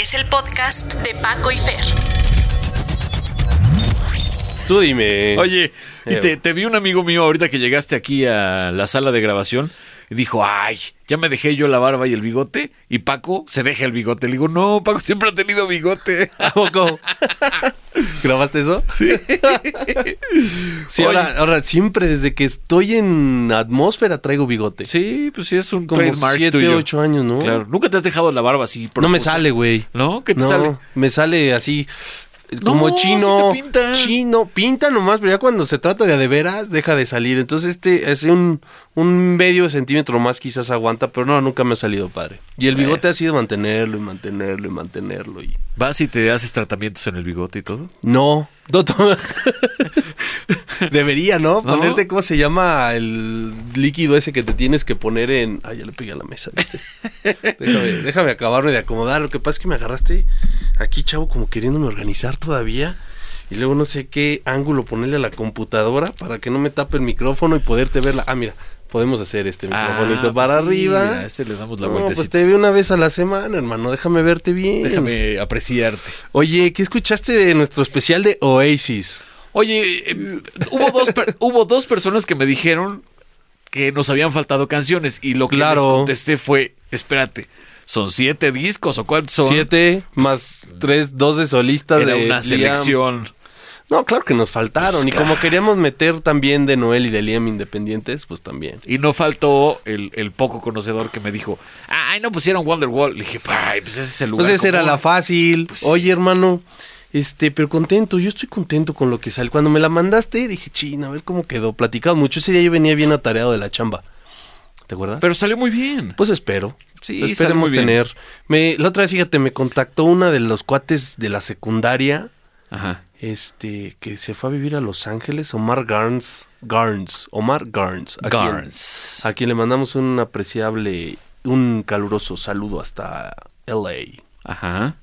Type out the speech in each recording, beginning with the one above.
Este es el podcast de Paco y Fer. Tú dime. Oye, y Eh. te, te vi un amigo mío ahorita que llegaste aquí a la sala de grabación y dijo, ay, ya me dejé yo la barba y el bigote y Paco se deja el bigote. Le digo, no, Paco siempre ha tenido bigote. ¿A poco? ¿Grabaste eso? Sí. Sí, Oye. ahora, ahora siempre desde que estoy en atmósfera traigo bigote. Sí, pues sí, es un Como trademark siete, tuyo. ocho años, ¿no? Claro, nunca te has dejado la barba así. No me sale, güey. ¿No? ¿Qué te no, sale? me sale así como No, chino. sí pinta. Chino, pinta nomás, pero ya cuando se trata de de veras, deja de salir. Entonces este es un, un medio centímetro más quizás aguanta, pero no, nunca me ha salido padre. Y el bigote ha sido mantenerlo y mantenerlo y mantenerlo y... ¿Vas y te haces tratamientos en el bigote y todo? No. Debería, ¿no? ¿No? Ponerte, ¿cómo se llama? El líquido ese que te tienes que poner en. Ay, ya le pegué a la mesa, ¿viste? déjame, déjame acabarme de acomodar. Lo que pasa es que me agarraste aquí, chavo, como queriéndome organizar todavía. Y luego no sé qué ángulo ponerle a la computadora para que no me tape el micrófono y poderte verla. Ah, mira, podemos hacer este microfonito Ah, para pues sí, arriba. a este le damos la no, vueltecita. pues te veo una vez a la semana, hermano. Déjame verte bien. Déjame apreciarte. Oye, ¿qué escuchaste de nuestro especial de Oasis? Oye, eh, hubo, dos per- hubo dos personas que me dijeron que nos habían faltado canciones y lo que Claro. les contesté fue, espérate, ¿son siete discos o cuántos son? Siete más tres, dos de solistas Era de una Liam. No, claro que nos faltaron. Pues y como queríamos meter también de Noel y de Liam independientes, pues también. Y no faltó el, el poco conocedor que me dijo, ay, no pusieron Wonderwall. Le dije, ay, pues ese es el lugar. Entonces era común". la fácil. Pues sí. Oye, hermano, este, pero contento. Yo estoy contento con lo que sale. Cuando me la mandaste, dije, china, a ver cómo quedó. Platicado mucho. Ese día yo venía bien atareado de la chamba. ¿Te acuerdas? Pero salió muy bien. Pues espero. Sí, Esperemos muy bien. tener. Me, la otra vez, fíjate, me contactó una de los cuates de la secundaria. Ajá. Este que se fue a vivir a Los Ángeles, Omar Garns, Garns, Omar Garns, a quien- Garns. a quien le mandamos un apreciable, un caluroso saludo hasta LA. Ajá.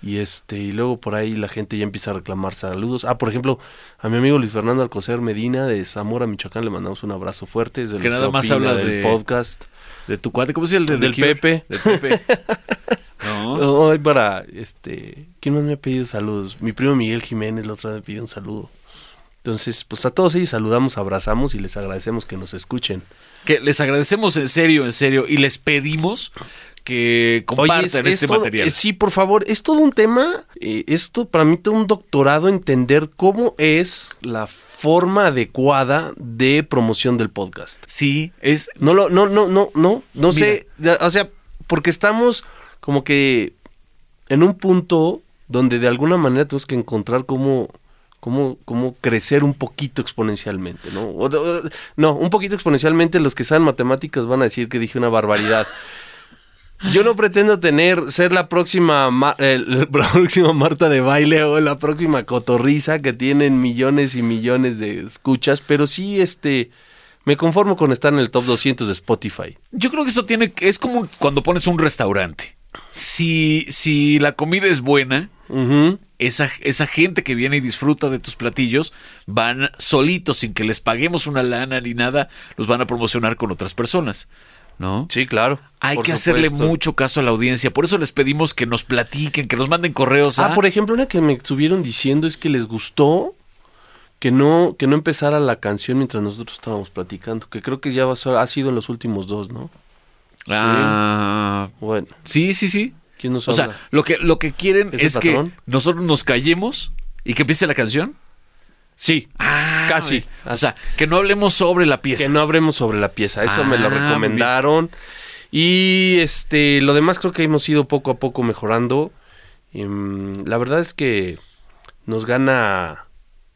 Y este, y luego por ahí la gente ya empieza a reclamar saludos. Ah, por ejemplo, a mi amigo Luis Fernando Alcocer Medina de Zamora, Michoacán, le mandamos un abrazo fuerte. Es de Que nada más hablas del de- podcast. De tu cuate, ¿cómo se llama de Del? Pepe. Del Pepe. No. Hoy para, este, ¿quién más me ha pedido saludos? Mi primo Miguel Jiménez la otra vez me pidió un saludo. Entonces, pues a todos ellos saludamos, abrazamos y les agradecemos que nos escuchen. Que les agradecemos en serio, en serio, y les pedimos que compartan es- es este todo- material. eh, sí, por favor, es todo un tema, eh, esto para mí todo un doctorado entender cómo es la forma adecuada de promoción del podcast. Sí, es No lo, no, no, no, no, no Mira. sé, o sea, porque estamos como que en un punto donde de alguna manera tenemos que encontrar cómo, cómo, cómo crecer un poquito exponencialmente, ¿no? No, un poquito exponencialmente los que saben matemáticas van a decir que dije una barbaridad. Yo no pretendo tener, ser la próxima, Ma- la próxima Marta de baile o la próxima cotorriza que tienen millones y millones de escuchas, pero sí, este, me conformo con estar en el top 200 de Spotify. Yo creo que eso tiene, es como cuando pones un restaurante. Si, si la comida es buena, esa, esa gente que viene y disfruta de tus platillos van solitos, sin que les paguemos una lana ni nada, los van a promocionar con otras personas, ¿no? Sí, claro. Hay que hacerle mucho caso a la audiencia. Por eso les pedimos que nos platiquen, que nos manden correos. Ah, a- por ejemplo, una que me estuvieron diciendo es que les gustó que no, que no empezara la canción mientras nosotros estábamos platicando, que creo que ya va a ser- ha sido en los últimos dos, ¿no? Ah, Bueno, sí, sí, sí. ¿quién nos O sea, lo que, lo que quieren ¿Es que nosotros nos callemos y que empiece la canción. sí, Ah, casi. O sea, que no hablemos sobre la pieza. que no hablemos sobre la pieza. Eso me lo Ah, recomendaron. Y este, lo demás creo que hemos ido poco a poco mejorando. Y, mm, la verdad es que nos gana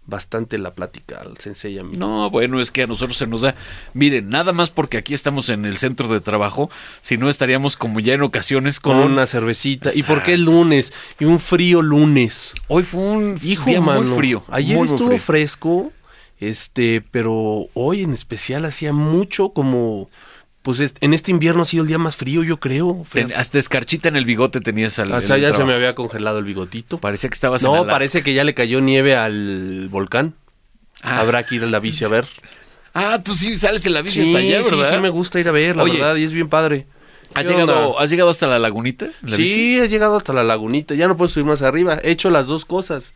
bastante la plática al sensei y a mí. No, bueno, es que a nosotros se nos da. Miren, nada más porque aquí estamos en el centro de trabajo, si no estaríamos como ya en ocasiones con, con una cervecita. ¿Y por qué el lunes? Y un frío lunes. Hoy fue un Hijo, día mano, muy frío. Ayer muy, muy estuvo frío. fresco, este, pero hoy en especial hacía mucho como, pues es- en este invierno ha sido el día más frío, yo creo. Ten- hasta escarchita en el bigote tenías al. o sea, ya se me había congelado el bigotito. Parecía que estabas No, parece que ya le cayó nieve al volcán. Ah. Habrá que ir a la bici a ver. Ah, tú sí sales en la bici Sí, hasta allá, sí, ¿verdad? sí me gusta ir a ver, la Oye. verdad, y es bien padre. ¿Has ¿Qué llegado? ¿Has llegado hasta la lagunita? bici? Sí, he llegado hasta la lagunita, ya no puedo subir más arriba. He hecho las dos cosas.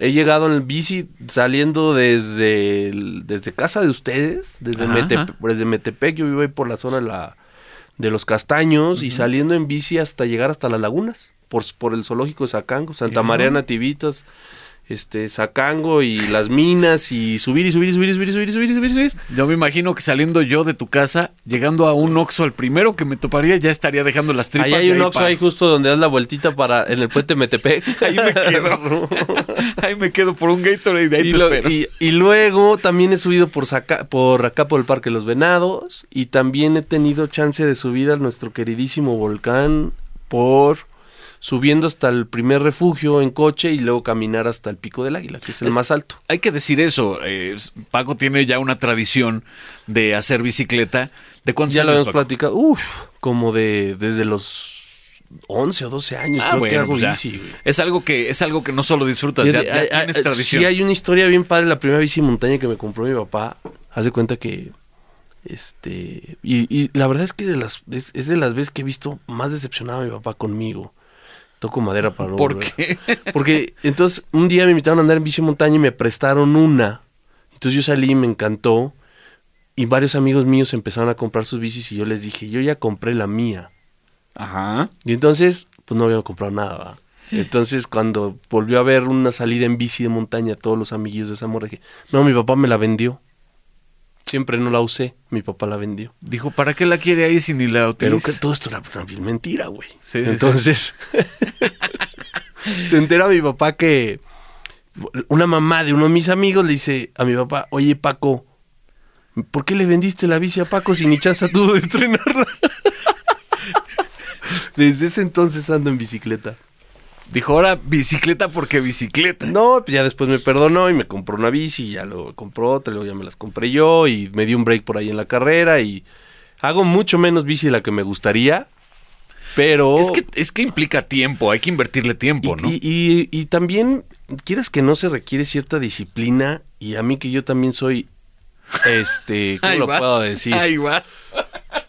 He llegado en el bici saliendo desde, el- desde casa de ustedes, desde, Ajá, desde Metepec, yo vivo ahí por la zona de, la, de los castaños, y saliendo en bici hasta llegar hasta las lagunas, por, por el zoológico de Sacango, Santa. María Nativitas, este, Sacango y las minas, y subir y subir y subir y subir y subir y subir y subir. subir. Yo me imagino que saliendo yo de tu casa, llegando a un Oxxo, al primero que me toparía, ya estaría dejando las tripas. Ahí hay un Oxxo ahí justo donde das la vueltita para en el puente Metepec. Ahí me quedo. ahí me quedo por un Gatorade y ahí y, te lo- espero. y- y luego también he subido por, Saca- por acá por el Parque Los Venados y también he tenido chance de subir a nuestro queridísimo volcán por subiendo hasta el primer refugio en coche y luego caminar hasta el Pico del Águila, que es el Es- más alto. Hay que decir eso. eh, Paco tiene ya una tradición de hacer bicicleta. ¿De cuántos Ya lo habíamos Paco? platicado, uff, como de desde los 11 o 12 años Ah, creo que bueno, hago pues ya. bici. güey. Es algo que es algo que no solo disfrutas, ya, ya hay- tienes hay- tradición. Sí, hay una historia bien padre. La primera bici montaña que me compró mi papá. Haz de cuenta que. Este. Y, y la verdad es que de las, es, es de las veces que he visto más decepcionado a mi papá conmigo. Toco madera para no ¿Por volver. qué? Porque entonces un día me invitaron a andar en bici montaña y me prestaron una. Entonces yo salí y me encantó. Y varios amigos míos empezaron a comprar sus bicis y yo les dije, yo ya compré la mía. Ajá. Y entonces, pues no había comprado nada. Entonces, cuando volvió a ver una salida en bici de montaña, todos los amiguillos de Zamora, dije, no, mi papá me la vendió. Siempre no la usé, mi papá la vendió. Dijo, ¿para qué la quiere ahí si ni la Pero utiliza? que todo esto era una mentira, güey. Sí, sí, Entonces, se entera mi papá que una mamá de uno de mis amigos le dice a mi papá, oye Paco, ¿por qué le vendiste la bici a Paco si ni chance tuvo de estrenarla? Desde ese entonces ando en bicicleta. Dijo, ahora bicicleta porque bicicleta. No, pues ya después me perdonó y me compró una bici, y ya lo compró otra, luego ya me las compré yo y me di un break por ahí en la carrera y hago mucho menos bici de la que me gustaría, pero... Es que, es que implica tiempo, hay que invertirle tiempo, y, ¿no? y- y- y también, quieras que no se requiere cierta disciplina y a mí que yo también soy, este, ¿cómo lo vas, puedo decir? Ahí vas.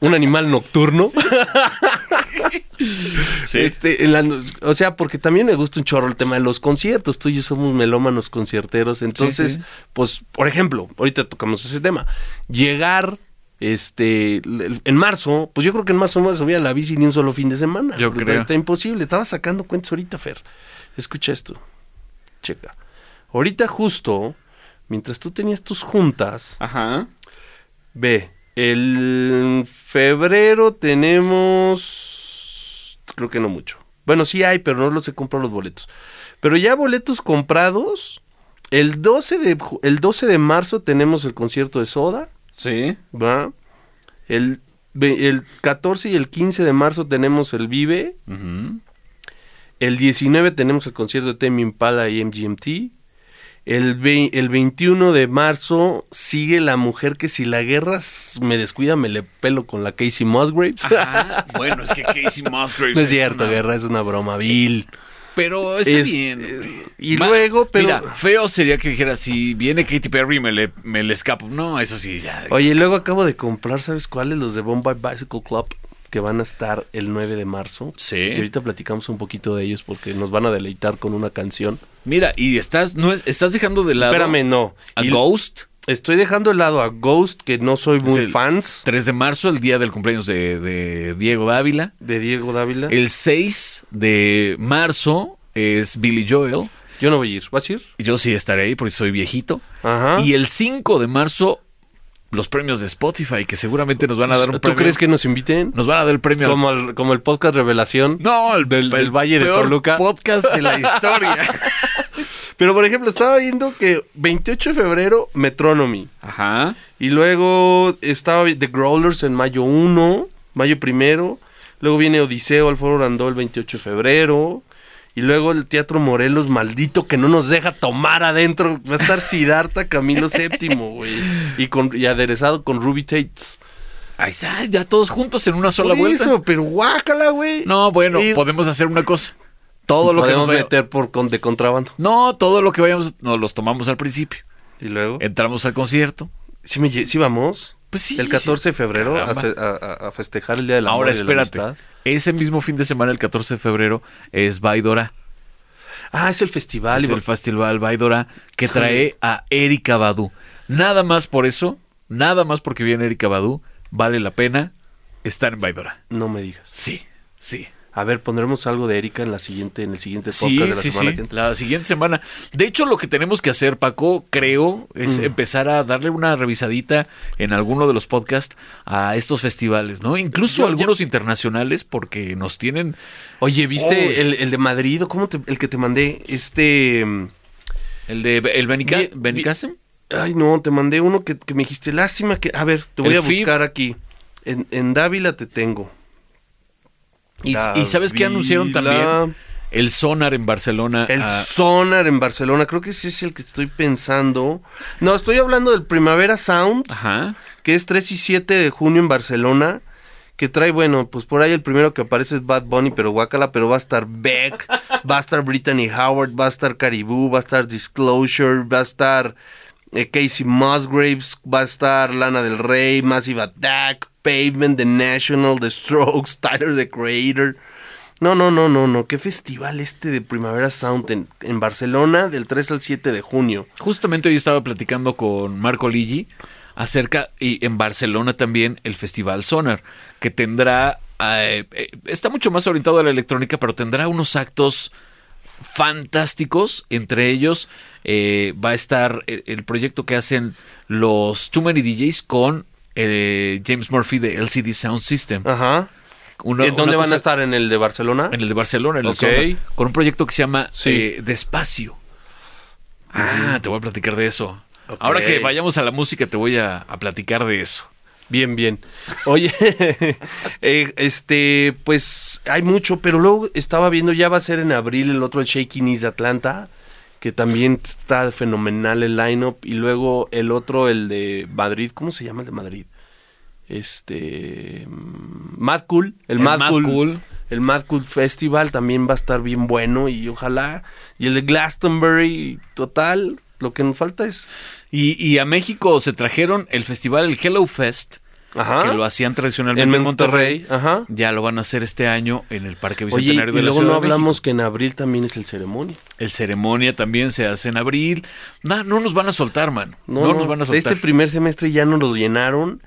Un animal nocturno. Sí. Este, la- o sea, porque también me gusta un chorro el tema de los conciertos. Tú y yo somos melómanos concierteros. Entonces, sí. pues, por ejemplo, ahorita tocamos ese tema. Llegar, este, en marzo, pues yo creo que en marzo no me subía a la bici ni un solo fin de semana. Yo creo. Está imposible. Estaba sacando cuentos ahorita, Fer. Escucha esto. Checa. Ahorita justo, mientras tú tenías tus juntas, Ajá. Ve, el febrero tenemos, creo que no mucho. Bueno, sí hay, pero no los he comprado los boletos. Pero ya boletos comprados, el 12 de, el 12 de marzo tenemos el concierto de Soda, Sí. ¿va? El, el 14 y el 15 de marzo tenemos el Vive. El 19 tenemos el concierto de Temi Impala y MGMT. El, el 21 de marzo sigue la mujer que si la guerra me descuida me le pelo con la Casey Musgraves. Ajá. Bueno, es que Casey Musgraves. no es cierto, una- guerra, es una broma vil. Pero está Es- bien. eh, y Va- luego, pero... Mira, feo sería que dijera, si viene Katy Perry me le, me le escapo. No, eso sí, ya. Oye, y luego acabo de comprar, ¿sabes cuáles? Los de Bombay Bicycle Club, que van a estar el 9 de marzo. Sí. Y ahorita platicamos un poquito de ellos porque nos van a deleitar con una canción. Mira, y estás, no es- estás dejando de lado Espérame, no. a Y Ghost. Estoy dejando de lado a Ghost, que no soy muy fans 3 de marzo, el día del cumpleaños de, de Diego Dávila. de Diego Dávila. El 6 de marzo es Billy Joel. Yo no voy a ir. ¿Vas a ir? Yo sí estaré ahí porque soy viejito. Ajá. Y el 5 de marzo, los premios de Spotify, que seguramente nos van a dar un ¿Tú premio. crees que nos inviten? Nos van a dar el premio. al- Como el, como el podcast Revelación. No, el, Del- del el Valle de Toluca. podcast de la historia. Pero, por ejemplo, estaba viendo que 28 de febrero, Metronomy. Ajá. Y luego estaba The Growlers en mayo 1, mayo primero. Luego viene Odiseo al Foro Randó el 28 de febrero. Y luego el Teatro Morelos, maldito, que no nos deja tomar adentro. Va a estar Siddhartha Camilo VII, güey. Y, con, y aderezado con Ruby Tates. Ahí está, ya todos juntos en una sola Por vuelta. eso, pero guácala, güey. No, bueno, podemos hacer una cosa. Todo lo que Podemos nos vaya- meter por, con, de contrabando. No, todo lo que vayamos nos los tomamos al principio. Y luego. Entramos al concierto. ¿Sí, me, sí vamos? Pues sí. el 14 de febrero a, a- a- festejar el Día de la Ahora espérate. Ese mismo fin de semana, el 14 de febrero, es Vaidora. Ah, es el festival. Es el festival Vaidora que trae a Erika Badu. Nada más por eso, nada más porque viene Erika Badu, vale la pena estar en Vaidora. No me digas. Sí, sí. A ver, pondremos algo de Erika en la siguiente, en el siguiente podcast Sí, de la sí, semana sí. La siguiente semana. De hecho, lo que tenemos que hacer, Paco, creo, es Mm. empezar a darle una revisadita en alguno de los podcasts a estos festivales, ¿no? Incluso Yo- algunos internacionales, porque nos tienen. Oye, ¿viste el, el de Madrid o cómo te- el que te mandé? Este... El de el Benica, Vi- Benicasem. Ay, no, te mandé uno que, que me dijiste, lástima que... A ver, te voy El a FIB. buscar aquí. En, en Dávila te tengo. Y, y ¿sabes qué anunciaron también? El Sonar en Barcelona. El ah, Sonar en Barcelona, creo que ese es el que estoy pensando. No, estoy hablando del Primavera Sound, Ajá. que es 3 y 7 de junio en Barcelona. Que trae, bueno, pues por ahí el primero que aparece es Bad Bunny, pero guacala, pero va a estar Beck, va a estar Brittany Howard, va a estar Caribou, va a estar Disclosure, va a estar eh, Casey Musgraves, va a estar Lana del Rey, Massive Attack, Pavement, The National, The Strokes, Tyler the Creator. No, no, no, no, no. Qué festival este de Primavera Sound en, en Barcelona del 3 al 7 de junio. Justamente hoy estaba platicando con Marco Ligi acerca, y en Barcelona también, el Festival Sonar, que tendrá, eh, eh, está mucho más orientado a la electrónica, pero tendrá unos actos fantásticos, entre ellos eh, va a estar el, el proyecto que hacen los Too Many DJs con eh, James Murphy de LCD Sound System. Ajá. Una- ¿En dónde una van cosa- a estar? ¿En el de Barcelona? En el de Barcelona, en el Ok. Sonar, con un proyecto que se llama Sí. eh, Despacio. Ah, te voy a platicar de eso. Ahora que vayamos a la música, te voy a, a platicar de eso. Bien, bien. Oye, eh, este, pues hay mucho, pero luego estaba viendo, ya va a ser en abril el otro, el Shaking Knees de Atlanta, que también está fenomenal el lineup, y luego el otro, el de Madrid, ¿cómo se llama el de Madrid? Este, mm, Mad Cool, el, El Mad, Mad cool, Cool. el Mad Cool Festival también va a estar bien bueno y ojalá, y el de Glastonbury, total, lo que nos falta es, Y, y a México se trajeron el festival, el Hello Fest, ajá, que lo hacían tradicionalmente en en Monterrey. Ajá. Ya lo van a hacer este año en el Parque Oye, y Bicentenario de la luego Ciudad no de hablamos que en abril también es el ceremonia. El ceremonia también se hace en abril. No, no nos van a soltar, man. No, nos van a soltar. Este primer semestre ya nos lo llenaron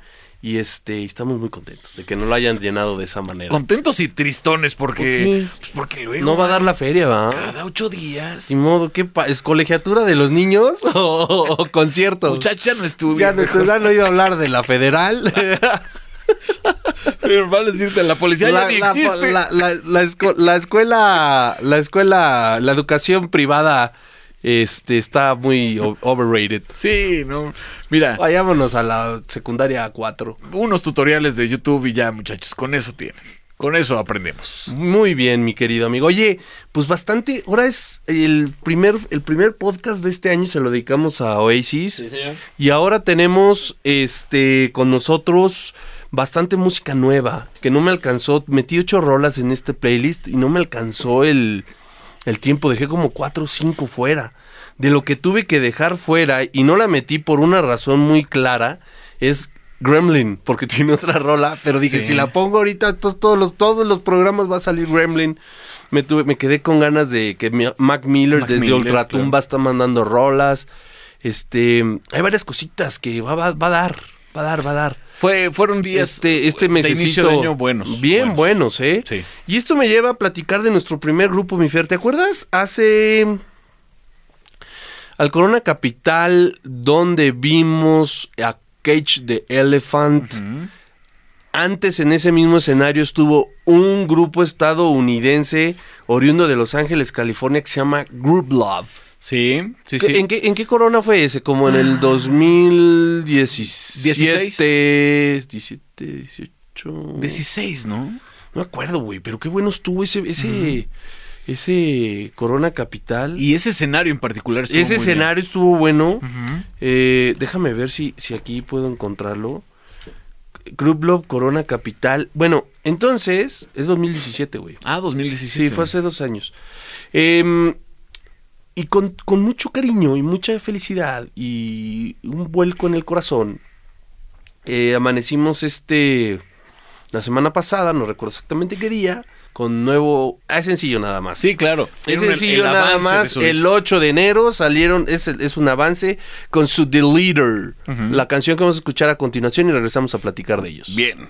y este estamos muy contentos de que no lo hayan llenado de esa manera. Contentos y tristones porque, ¿Por pues porque luego no va a dar la feria, ¿va? cada ocho días. Ni modo, ¿qué ¿Es colegiatura de los niños o, o concierto? Muchacha no estudia. ya no te han oído hablar de la federal. Pero van a decirte, la policía ya ni existe. la- la- la esco- la escuela, la escuela, la educación privada, este, está muy overrated. Sí, no. Mira, Vayámonos a la secundaria 4. unos tutoriales de YouTube y ya, muchachos, con eso tienen. Con eso aprendemos. Muy bien, mi querido amigo. Oye, pues bastante. Ahora es el primer, el primer podcast de este año, se lo dedicamos a Oasis. señor. Y ahora tenemos este con nosotros bastante música nueva. Que no me alcanzó. Metí ocho rolas en este playlist y no me alcanzó el, el tiempo. Dejé como cuatro o cinco fuera. De lo que tuve que dejar fuera y no la metí por una razón muy clara. Es Gremlin, porque tiene otra rola. Pero dije, Sí. si la pongo ahorita, to- todos los, todos los programas va a salir Gremlin. Me, tuve, me quedé con ganas de que Mac Miller Mac desde Miller, Ultratumba está mandando rolas. Este, hay varias cositas que va, va- va a dar, va a dar, va a dar. Fue, fueron días Este, este de mesecito inicio de año buenos. Bien buenos, ¿eh? Sí. Y esto me lleva a platicar de nuestro primer grupo, mi Fer. ¿Te acuerdas? Hace al Corona Capital, donde vimos a Cage the Elephant. Antes en ese mismo escenario estuvo un grupo estadounidense oriundo de Los Ángeles, California, que se llama Group Love. Sí, sí, ¿Qué- sí. ¿En, qué, ¿En qué corona fue ese? Como en el 2017, 17, 18. 16, ¿no? No me acuerdo, güey, pero qué bueno estuvo ese, ese, ese Corona Capital. Y ese escenario en particular estuvo ese bien. escenario estuvo bueno. Eh, déjame ver si, si aquí puedo encontrarlo. Group Love Corona Capital. Bueno, entonces es 2017, güey. Ah, 2017. Sí, fue hace dos años. Em, y con, con mucho cariño y mucha felicidad y un vuelco en el corazón, eh, amanecimos este la semana pasada, no recuerdo exactamente qué día, con nuevo. Ah, es sencillo nada más. Sí, claro. Es Era sencillo el nada más. El disco. 8 de enero salieron, es, es un avance con su The Leader, la canción que vamos a escuchar a continuación y regresamos a platicar de ellos. Bien.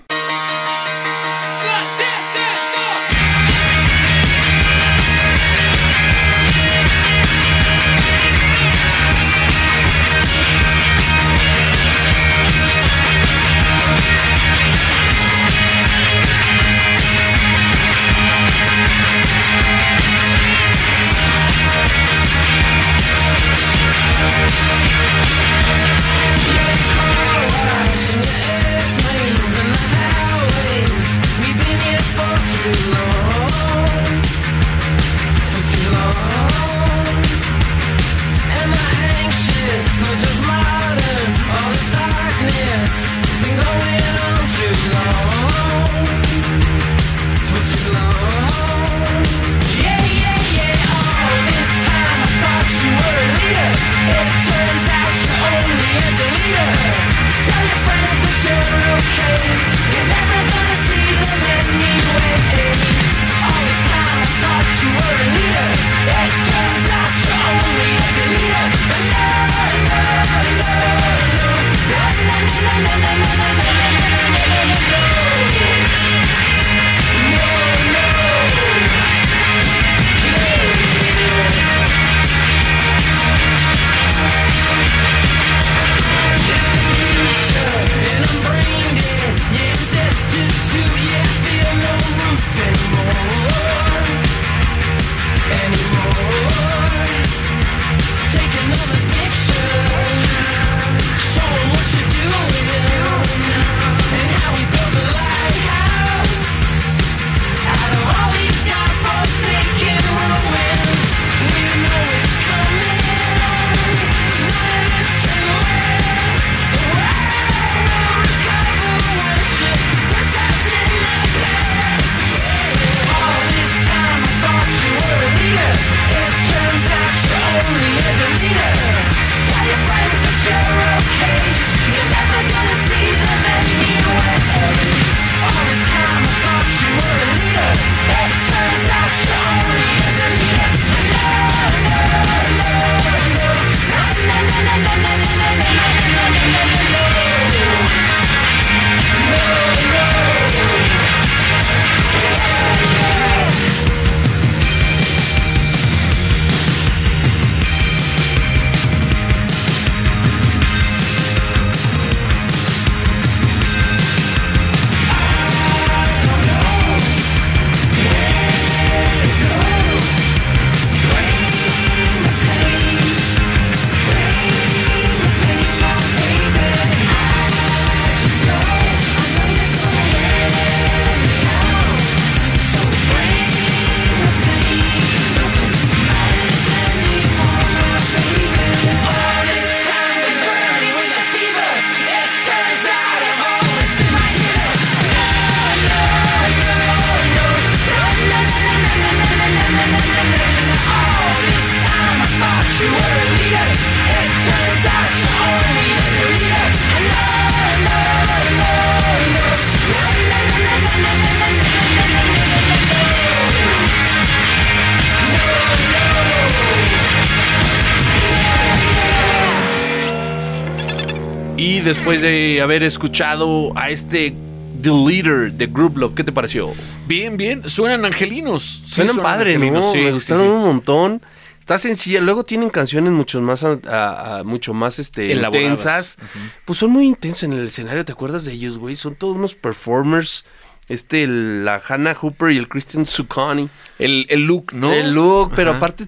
Después de haber escuchado a este The Leader de Group Love, ¿qué te pareció? Bien, bien. Suenan angelinos. Sí, Suenan padre, ¿no? sí, Me sí, gustaron un montón. Está sencilla. Luego tienen canciones mucho más, a- a- a- mucho más este, Elaboradas. intensas. Pues son muy intensos en el escenario. ¿Te acuerdas de ellos, güey? Son todos unos performers. Este, la Hannah Hooper y el Christian Zucconi. El, el look, ¿no? El look, pero Ajá. aparte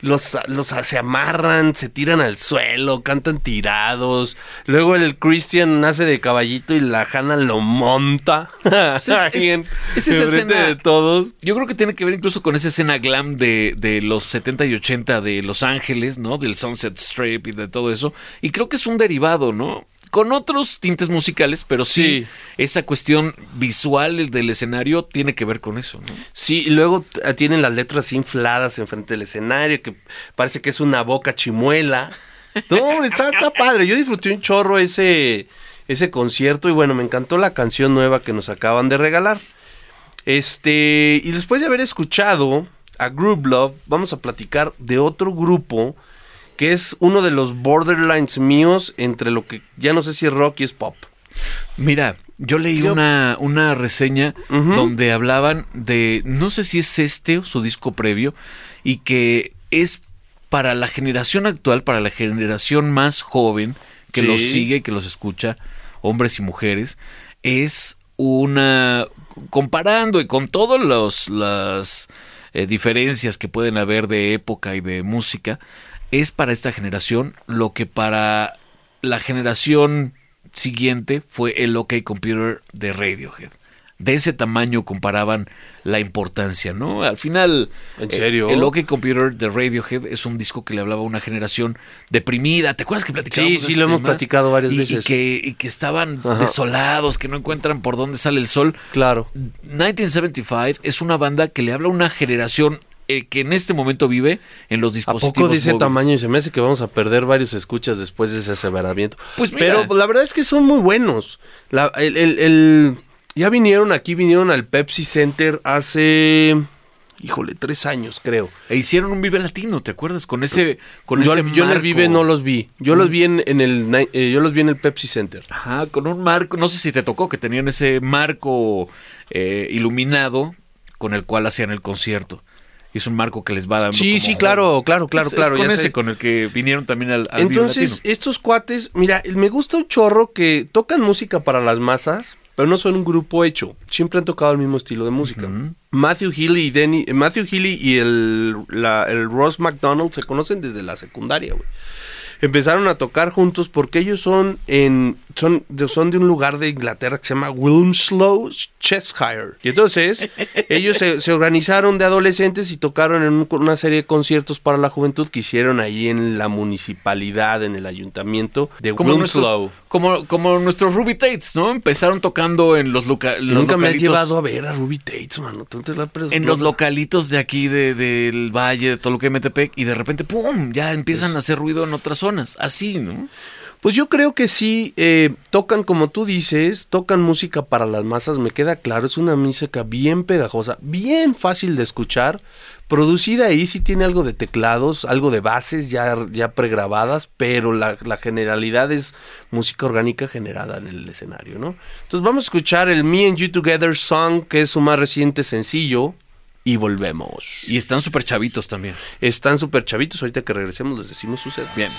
los, los se amarran, se tiran al suelo, cantan tirados. Luego el Christian nace de caballito y la Hannah lo monta. Pues es- es- es esa escena- de todos. Yo creo que tiene que ver incluso con esa escena glam de, de los 70 y 80 de Los Ángeles, ¿no? Del Sunset Strip y de todo eso. Y creo que es un derivado, ¿no? Con otros tintes musicales, pero sí, Sí. esa cuestión visual del escenario tiene que ver con eso, ¿no? Sí, y luego tienen las letras infladas enfrente del escenario, que parece que es una boca chimuela. No, está padre. Yo disfruté un chorro ese, ese concierto y bueno, me encantó la canción nueva que nos acaban de regalar. Este, y después de haber escuchado a Group Love, vamos a platicar de otro grupo que es uno de los borderlines míos entre lo que ya no sé si es rock y es pop. Mira, yo leí una, una reseña donde hablaban de, no sé si es este o su disco previo, y que es para la generación actual, para la generación más joven que los sigue, que los escucha, hombres y mujeres, es una, comparando y con todas las eh, diferencias que pueden haber de época y de música, es para esta generación lo que para la generación siguiente fue el OK Computer de Radiohead. De ese tamaño comparaban la importancia, ¿no? Al final, ¿En serio? Eh, el OK Computer de Radiohead es un disco que le hablaba a una generación deprimida. ¿Te acuerdas que? Sí, sí, lo hemos platicado varias y, veces. Y que, y que estaban desolados, que no encuentran por dónde sale el sol. Claro. 1975 es una banda que le habla a una generación que en este momento vive en los dispositivos. ¿A poco móviles. tamaño y se me hace que vamos a perder varios escuchas después de ese aseveramiento? Pues mira. Pero la verdad es que son muy buenos. La- el, el- el- ya vinieron aquí, vinieron al Pepsi Center hace, híjole, tres años creo. E hicieron un Vive Latino, ¿te acuerdas? Con ese, con yo, ese yo en el. Vive no los vi. Yo los vi en, en el, eh, yo los vi en el Pepsi Center. Ajá, con un marco, no sé si te tocó, que tenían ese marco eh, iluminado con el cual hacían el concierto. Y es un marco que les va dando. Sí, como sí, juego. claro, claro, claro, Es- es claro. con ya ese sé. con el que vinieron también al, Entonces, estos cuates, mira, me gusta un chorro que tocan música para las masas, pero no son un grupo hecho. Siempre han tocado el mismo estilo de música. Matthew Healy y Denny, Matthew Healy y el, la- el Ross McDonald se conocen desde la secundaria, güey. Empezaron a tocar juntos porque ellos son en son de, son de un lugar de Inglaterra que se llama Wilmslow, Cheshire. Y entonces ellos se, se organizaron de adolescentes y tocaron en un- una serie de conciertos para la juventud que hicieron ahí en la municipalidad, en el ayuntamiento de como Wilmslow. nuestros, como, como nuestros Ruby Tates, ¿no? Empezaron tocando en los, Nunca me has localitos- llevado a ver a Ruby Tates, mano. ¿Tú te la has en los localitos de aquí de- del Valle, de Toluca y Metepec, y de repente, ¡pum! Ya empiezan a hacer ruido en otras Así, ¿no? Pues yo creo que sí, eh, tocan como tú dices, tocan música para las masas, me queda claro, es una música bien pegajosa, bien fácil de escuchar, producida ahí sí tiene algo de teclados, algo de bases ya, ya pregrabadas, pero la, la generalidad es música orgánica generada en el escenario, ¿no? Entonces vamos a escuchar el Me and You Together Song, que es su más reciente sencillo, y volvemos. Y están súper chavitos también. Están súper chavitos, ahorita que regresemos les decimos su set. Bien.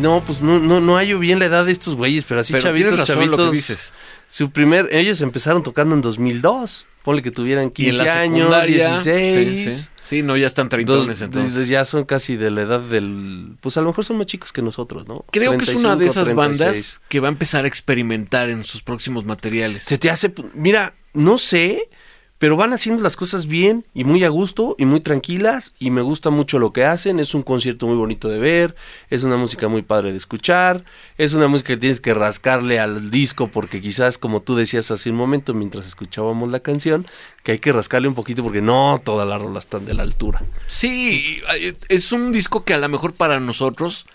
No, pues no, no, no hallo bien la edad de estos güeyes, pero así Pero chavitos, razón chavitos. lo que dices. Su primer, ellos empezaron tocando en 2002. Ponle que tuvieran Y en 15 la años, secundaria, 16. Sí, sí. Sí, no, ya están treintones entonces. ya son casi de la edad del. Pues a lo mejor son más chicos que nosotros, ¿no? Creo que es una de 35, esas 36. bandas que va a empezar a experimentar en sus próximos materiales. Se te hace. Mira, no sé, pero van haciendo las cosas bien y muy a gusto y muy tranquilas. Y me gusta mucho lo que hacen. Es un concierto muy bonito de ver. Es una música muy padre de escuchar. Es una música que tienes que rascarle al disco porque quizás, como tú decías hace un momento mientras escuchábamos la canción, que hay que rascarle un poquito porque no todas las rolas están de la altura. Sí, eh, es un disco que a lo mejor para nosotros,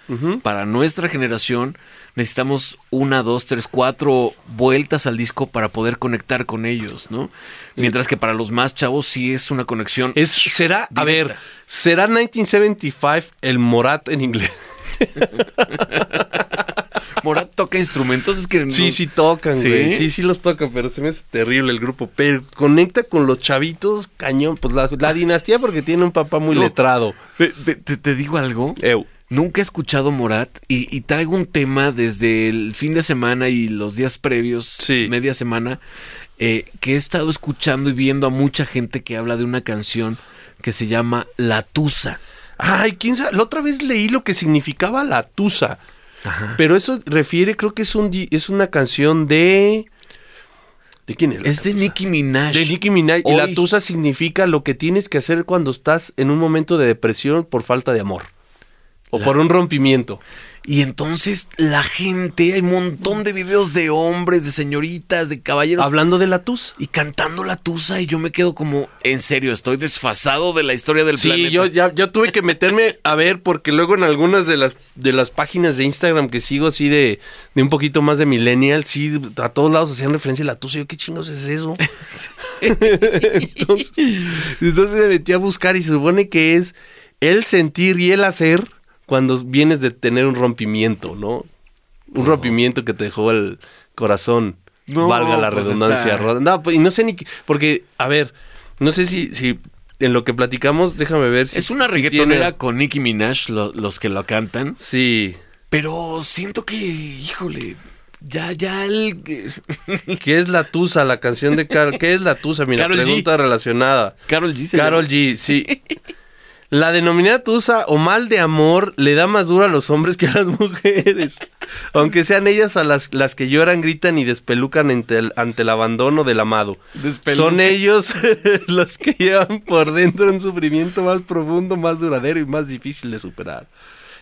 para nuestra generación, necesitamos una, dos, tres, cuatro vueltas al disco para poder conectar con ellos, ¿no? Mientras que para los más chavos sí es una conexión. Es, será, a ver, será 1975 el Morat en inglés. Morat toca instrumentos, es que Sí, no- sí tocan, ¿Sí? güey. Sí, sí los tocan, pero se me hace terrible el grupo. Pero conecta con los chavitos, cañón. Pues la, la dinastía porque tiene un papá muy No. letrado. Te, te- te- te digo algo. Nunca he escuchado Morat y, y traigo un tema desde el fin de semana y los días previos, Sí. media semana, eh, que he estado escuchando y viendo a mucha gente que habla de una canción que se llama La Tusa. Ay, quién sabe. La otra vez leí lo que significaba la tusa. Pero eso refiere, creo que es un es una canción de. ¿De quién es? la Es de? Nicki Minaj. De Nicki Minaj. Y la tusa significa lo que tienes que hacer cuando estás en un momento de depresión por falta de amor. O por un rompimiento. Y entonces la gente, hay un montón de videos de hombres, de señoritas, de caballeros. Hablando de la tusa. y cantando la tusa y yo me quedo como, en serio, estoy desfasado de la historia del Sí, planeta. yo ya yo tuve que meterme a ver porque luego en algunas de las de las páginas de Instagram que sigo así de, de un poquito más de millennial, sí, a todos lados hacían referencia a la tusa. Yo, ¿qué chingos es eso? entonces, entonces me metí a buscar y se supone que es el sentir y el hacer cuando vienes de tener un rompimiento, ¿no? Un rompimiento que te dejó el corazón. No, valga la pues redundancia. está- No, pues, y no sé ni porque a ver, no sé si si en lo que platicamos, déjame ver si es una reggaetonera tiene- con Nicki Minaj, lo- los que lo cantan. Sí. Pero siento que, híjole, ya, ya el... ¿Qué es la Tusa, la canción de Carol? ¿Qué es la Tusa? Mira, Karol G. pregunta relacionada. Carol G. Carol. G, sí. La denominada tusa o mal de amor le da más duro a los hombres que a las mujeres. Aunque sean ellas a las, las que lloran, gritan y despelucan ante el, ante el abandono del amado. Son ellos los que llevan por dentro un sufrimiento más profundo, más duradero y más difícil de superar.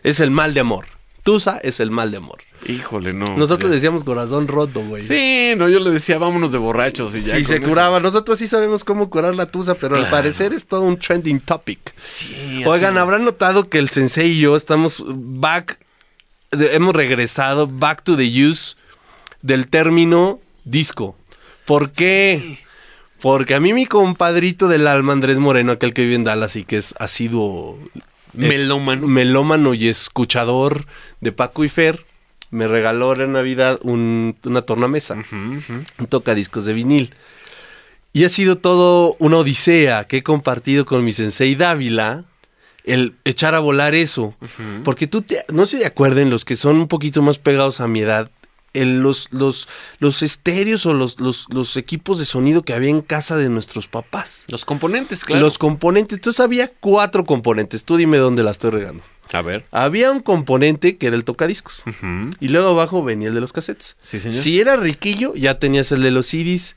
Es el mal de amor. Tusa es el mal de amor. Híjole, no. Nosotros ya. decíamos corazón roto, güey. Sí, no, yo le decía, vámonos de borrachos y ya. Sí, se eso. curaba. Nosotros sí sabemos cómo curar la tusa, pero al parecer es todo un trending topic. Sí, Oigan, habrán notado que el sensei y yo estamos back, hemos regresado back to the use del término disco. ¿Por qué? Porque a mí mi compadrito del alma, Andrés Moreno, aquel que vive en Dallas y que es asiduo es- Melómano. y escuchador de Paco y Fer, me regaló en Navidad un- una tornamesa Ujú, ujú. un tocadiscos de vinil. Y ha sido todo una odisea que he compartido con mi sensei Dávila, el echar a volar eso. Porque tú te, no se acuerden los que son un poquito más pegados a mi edad, el- los, los, los estéreos o los, los, los equipos de sonido que había en casa de nuestros papás. Los componentes, claro. Los componentes, entonces había cuatro componentes, tú dime dónde la estoy regando. A ver. Había un componente que era el tocadiscos. Y luego abajo venía el de los cassettes. Sí, señor. Si era riquillo, ya tenías el de los CDs.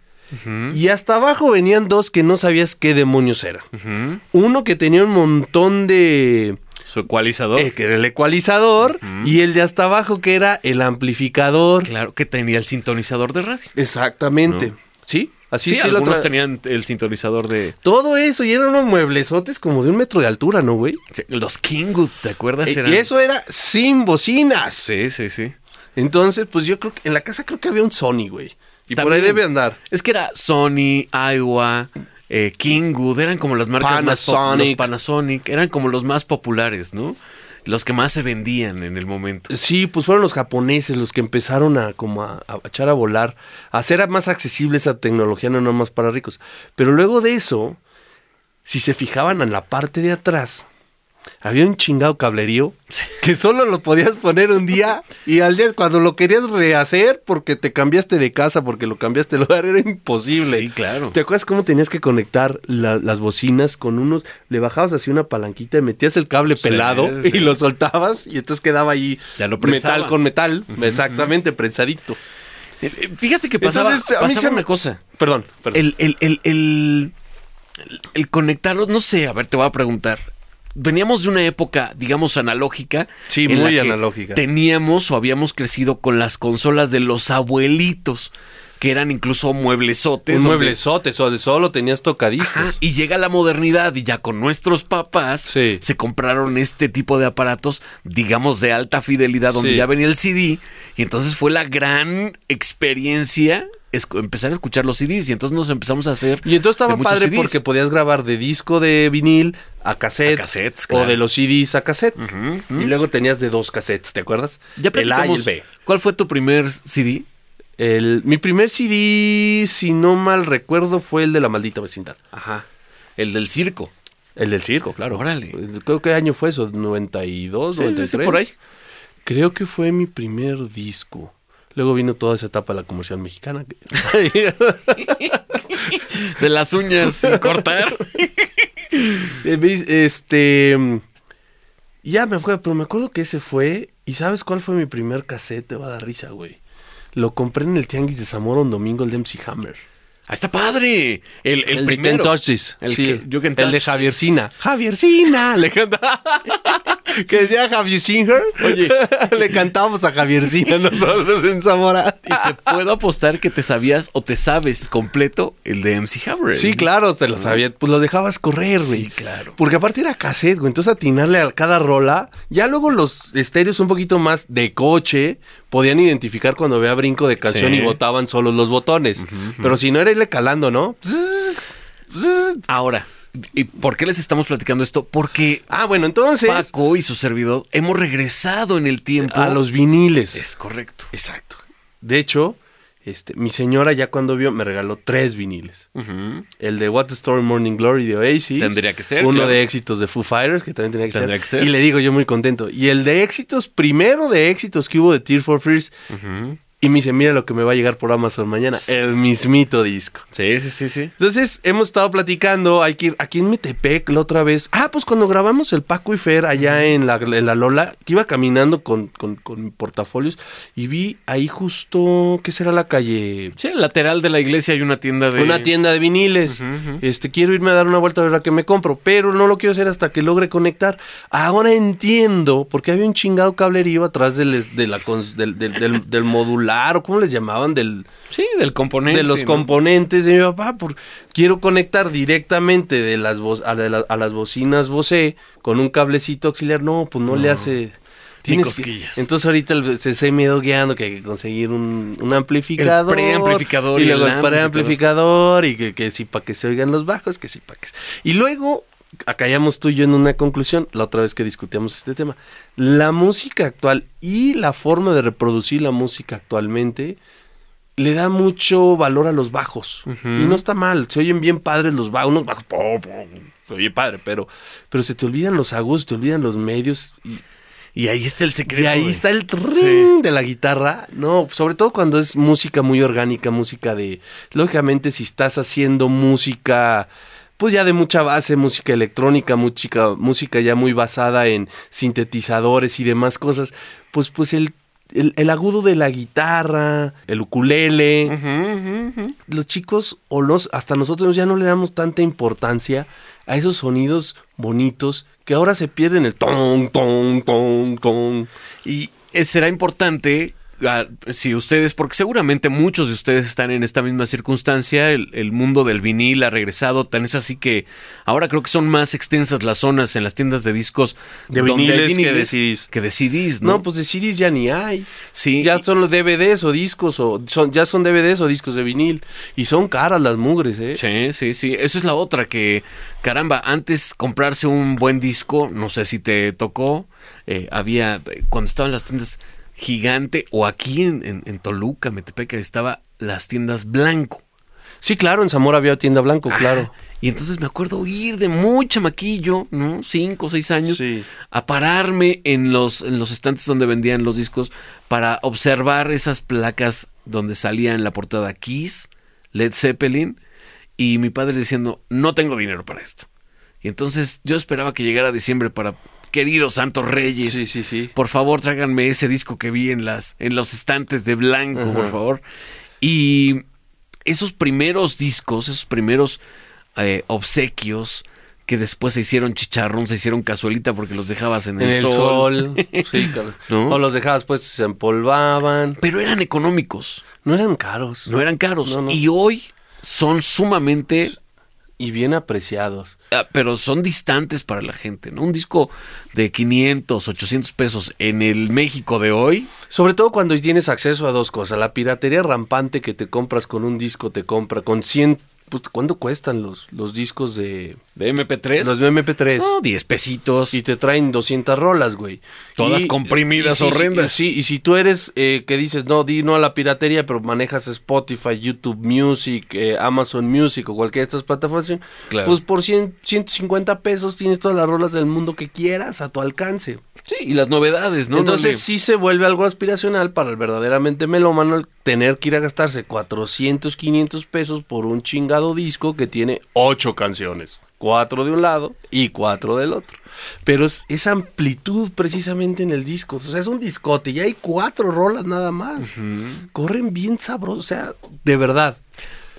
Y hasta abajo venían dos que no sabías qué demonios eran. Ujú. Uno que tenía un montón de... Su ecualizador. eh, que era el ecualizador. Y el de hasta abajo que era el amplificador. Claro, que tenía el sintonizador de radio. Exactamente. ¿No? ¿Sí? Así Sí, sí, algunos tenían el sintonizador de Todo eso y eran unos mueblesotes como de un metro de altura, ¿no, güey? los Kingwood, ¿te acuerdas? Eh, Eran- Y eso era sin bocinas. Sí, sí, sí. Entonces, pues yo creo que en la casa creo que había un Sony, güey. Y por ahí debe andar. Es que era Sony, Iowa, eh, Kingwood, eran como las marcas más los Panasonic, eran como los más populares, ¿no? Los que más se vendían en el momento. Sí, pues fueron los japoneses los que empezaron a como a, a echar a volar, a hacer más accesible esa tecnología, no nomás para ricos. Pero luego de eso, si se fijaban en la parte de atrás, había un chingado cablerío que solo lo podías poner un día y al día cuando lo querías rehacer porque te cambiaste de casa, porque lo cambiaste de lugar, era imposible. Sí, claro. ¿Te acuerdas cómo tenías que conectar la- las bocinas con unos, le bajabas así una palanquita y metías el cable pelado sí. y lo soltabas y entonces quedaba ahí Ya lo metal con metal, exactamente, prensadito. Eh, eh, Fíjate que pasaba, Entonces, a mí pasaba se me- una cosa. Perdón, perdón. El, el, el, el, el conectarlos, no sé, a ver, te voy a preguntar. Veníamos de una época, digamos, analógica. Sí, en muy la que analógica. Teníamos o habíamos crecido con las consolas de los abuelitos, que eran incluso mueblesotes. un mueblezote, solo, solo tenías tocadiscos. Ajá, y llega la modernidad y ya con nuestros papás Sí. se compraron este tipo de aparatos, digamos, de alta fidelidad, donde Sí. ya venía el CD. Y entonces fue la gran experiencia empezar a escuchar los CDs. Y entonces nos empezamos a hacer. Y entonces estaba padre CDs. porque podías grabar de disco de vinil a cassette. A cassettes, O de los CDs a cassette. Y luego tenías de dos cassettes, ¿te acuerdas? Ya el A y el. B. ¿Cuál fue tu primer CD? El, mi primer CD, si no mal recuerdo, fue el de La Maldita Vecindad. Ajá. El del circo. El del circo, claro. Órale. Creo que año fue eso, 92, Sí, sí, sí, 93. por ahí. Creo que fue mi primer disco. Luego vino toda esa etapa de la comercial mexicana. De las uñas sin cortar. Eh. Este. mm, Ya me acuerdo, pero me acuerdo que ese fue. ¿Y sabes cuál fue mi primer cassette? Te va a dar risa, güey. Lo compré en el Tianguis de Zamora un domingo, el de MC Hammer. Ah, está padre. El, el, de primero. This. El, Sí, que, el de Javiercina. Javiercina. Le. que decía Have you seen her? Oye. le cantábamos a Javiercina nosotros en Zamora. Y te puedo apostar que te sabías o te sabes completo el de MC Hammer. Sí, claro, te lo sabía. Pues lo dejabas correr, güey. Sí, claro. Porque aparte era cassette, güey. Entonces atinarle a cada rola. Ya luego los estéreos un poquito más de coche podían identificar cuando había brinco de canción Sí. y botaban solos los botones. Pero si no era irle calando, ¿no? Ahora, ¿y por qué les estamos platicando esto? Porque Ah, bueno, entonces Paco y su servidor hemos regresado en el tiempo. a los viniles. Es correcto. Exacto. De hecho, este, mi señora ya cuando vio me regaló tres viniles. El de What's the Story Morning Glory de Oasis. Tendría que ser, Uno claro. de éxitos de Foo Fighters, que también tenía que, Tendría ser. que ser. Y le digo yo muy contento. Y el de éxitos, primero de éxitos que hubo de Tear for Fears. Y me dice, mira lo que me va a llegar por Amazon mañana. El mismito disco. Sí, sí, sí, sí. Entonces, hemos estado platicando, hay que ir aquí en Metepec la otra vez. Ah, pues cuando grabamos el Paco y Fer allá en la, en la Lola, que iba caminando con, con, con portafolios y vi ahí justo, ¿qué será la calle? Sí, el lateral de la iglesia hay una tienda de. Una tienda de viniles. Este, quiero irme a dar una vuelta a ver a qué me compro, pero no lo quiero hacer hasta que logre conectar. Ahora entiendo, porque había un chingado cablerío atrás del, de la, cons- del, del, del- del modular, o cómo les llamaban, del, Sí, del componente. de los ¿no? componentes de mi papá. Por, quiero conectar directamente de las bo- a, de la- a las bocinas Bose con un cablecito auxiliar. No, pues no, le hace. Tienes que- cosquillas. entonces ahorita el, se, se me ido guiando que hay que conseguir un, un amplificador. preamplificador y, y el el preamplificador y que, que sí para que se oigan los bajos, que sí para que... Y luego acallamos tú y yo en una conclusión, la otra vez que discutíamos este tema. La música actual y la forma de reproducir la música actualmente le da mucho valor a los bajos. Y no está mal, se oyen bien padres los bajos, unos bajos, po, po, se oye padre, pero, pero se te olvidan los agudos, se te olvidan los medios. Y, Y ahí está el secreto. y ahí está el trin Sí. de la guitarra. No, sobre todo cuando es música muy orgánica, música de... Lógicamente, si estás haciendo música, pues ya de mucha base, música electrónica, música, música ya muy basada en sintetizadores y demás cosas, pues, pues el, el, el agudo de la guitarra, el ukulele, los chicos o los hasta nosotros ya no le damos tanta importancia a esos sonidos bonitos que ahora se pierden el ton ton ton ton. Y eh, será importante, si ustedes, porque seguramente muchos de ustedes están en esta misma circunstancia, el, el mundo del vinil ha regresado, tan es así que ahora creo que son más extensas las zonas en las tiendas de discos De donde hay viniles que de CDs. que de CDs, ¿no? no, pues de CDs ya ni hay sí, ya son los DVDs o discos o son ya son DVDs o discos de vinil y son caras las mugres eh Sí, sí, sí. Eso es la otra que, caramba, antes comprarse un buen disco, no sé si te tocó, eh, había, eh, cuando estaban las tiendas gigante, o aquí en, en, en Toluca, Metepec, estaba las tiendas blanco. sí claro en Zamora había tienda blanco claro Y entonces me acuerdo ir de muy chamaquillo, ¿no? Cinco o seis años, Sí. a pararme en los, en los estantes donde vendían los discos para observar esas placas donde salía en la portada Kiss, Led Zeppelin, y mi padre diciendo, no tengo dinero para esto. Y entonces yo esperaba que llegara diciembre para, queridos santos reyes, Sí, sí, sí. por favor tráiganme ese disco que vi en, las, en los estantes de blanco, Ajá. por favor. Y esos primeros discos, esos primeros eh, obsequios que después se hicieron chicharrón, se hicieron cazuelita porque los dejabas en, En el, el sol. sol. Sí. ¿No? O los dejabas pues se empolvaban. Pero eran económicos, No eran caros. no eran caros. No, no. Y hoy son sumamente Y bien apreciados. Ah, pero son distantes para la gente, ¿no? Un disco de 500, 800 pesos en el México de hoy. Sobre todo cuando tienes acceso a dos cosas. La piratería rampante que te compras con un disco, te compra con 100... Pues, ¿Cuánto cuestan los, los discos de... ¿De MP3? Los de MP3? No, 10 pesitos. Y te traen 200 rolas, güey. Todas Y- comprimidas, y horrendas. Sí, y si tú eres eh, que dices, no, di no a la piratería, pero manejas Spotify, YouTube Music, eh, Amazon Music o cualquiera de estas plataformas, Claro. pues por 100, 150 pesos tienes todas las rolas del mundo que quieras a tu alcance. Sí, y las novedades, ¿no? Entonces No le- sí se vuelve algo aspiracional para el verdaderamente melómano el tener que ir a gastarse 400, 500 pesos por un chingado disco que tiene ocho canciones. Cuatro de un lado y cuatro del otro. Pero es esa amplitud precisamente en el disco. O sea, es un discote y hay cuatro rolas nada más. Corren bien sabrosos. O sea, de verdad.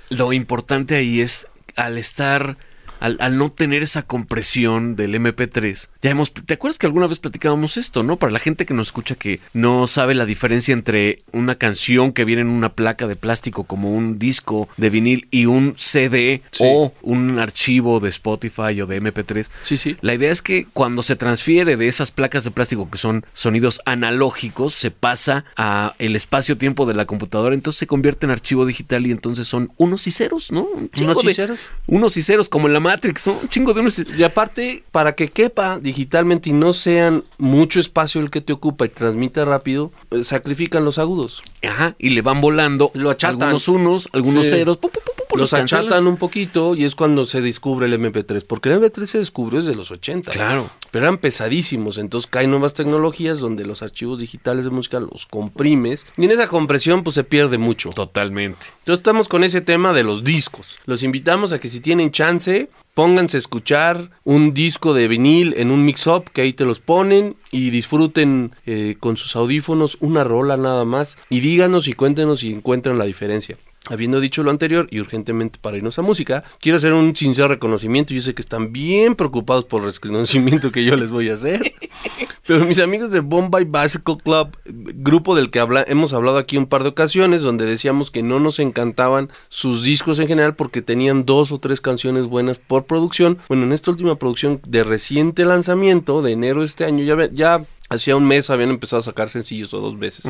Lo importante ahí es al estar, al, al no tener esa compresión del MP3. Ya hemos, ¿te acuerdas que alguna vez platicábamos esto, no? Para la gente que nos escucha que no sabe la diferencia entre una canción que viene en una placa de plástico como un disco de vinil y un CD Sí. o un archivo de Spotify o de MP3. Sí, sí. La idea es que cuando se transfiere de esas placas de plástico que son sonidos analógicos, se pasa a el espacio-tiempo de la computadora, entonces se convierte en archivo digital y entonces son unos y ceros, ¿no? Un Unos y ceros. Unos y ceros, como en la Matrix, ¿no? Un chingo de unos y aparte, para que quepa digitalmente y no sean mucho espacio el que te ocupa y transmita rápido, eh, sacrifican los agudos. Ajá, y le van volando Lo achatan. algunos unos, algunos Sí. ceros, pu, pu, pu, los achatan un poquito y es cuando se descubre el MP3, porque el MP3 se descubrió desde los 80. Claro. Pero eran pesadísimos, entonces caen nuevas tecnologías donde los archivos digitales de música los comprimes y en esa compresión pues se pierde mucho. Totalmente. Entonces estamos con ese tema de los discos. Los invitamos a que si tienen chance, pónganse a escuchar un disco de vinil en un mix-up, que ahí te los ponen y disfruten eh, con sus audífonos una rola nada más y díganos y cuéntenos si encuentran la diferencia. Habiendo dicho lo anterior y urgentemente para irnos a música, quiero hacer un sincero reconocimiento. Yo sé que están bien preocupados por el reconocimiento que yo les voy a hacer. Pero mis amigos de Bombay Bicycle Club, grupo del que habla, hemos hablado aquí un par de ocasiones, donde decíamos que no nos encantaban sus discos en general porque tenían dos o tres canciones buenas por producción. Bueno, en esta última producción de reciente lanzamiento, de enero de este año, ya, ya hacía un mes habían empezado a sacar sencillos o dos veces.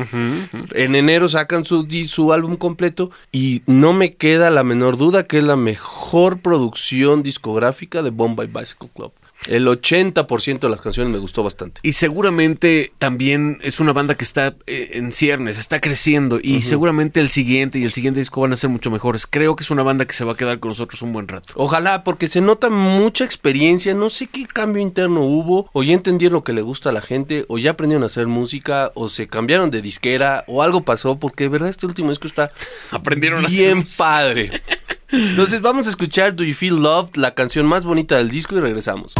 En enero sacan su, su álbum completo y no me queda la menor duda que es la mejor producción discográfica de Bombay Bicycle Club. El 80% de las canciones me gustó bastante. Y seguramente también es una banda que está eh, en ciernes, está creciendo y seguramente el siguiente y el siguiente disco van a ser mucho mejores. Creo que es una banda que se va a quedar con nosotros un buen rato. Ojalá, porque se nota mucha experiencia, no sé qué cambio interno hubo, o ya entendieron lo que le gusta a la gente, o ya aprendieron a hacer música, o se cambiaron de disquera, o algo pasó, porque de verdad este último disco está Aprendieron a hacer bien padre. Entonces vamos a escuchar Do You Feel Loved, la canción más bonita del disco, y regresamos.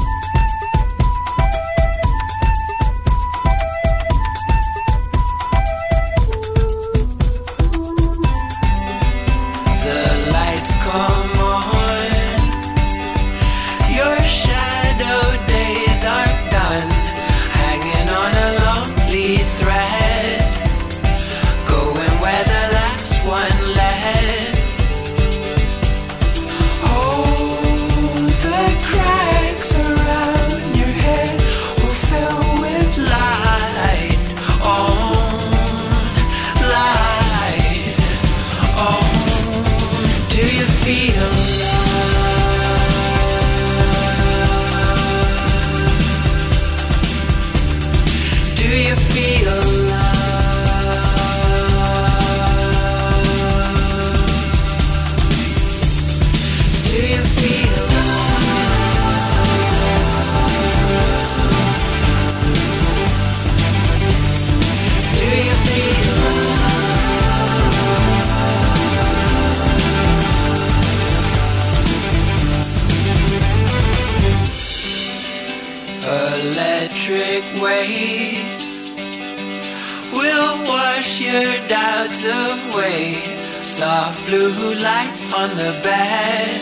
Wash your doubts away. Soft blue light on the bed.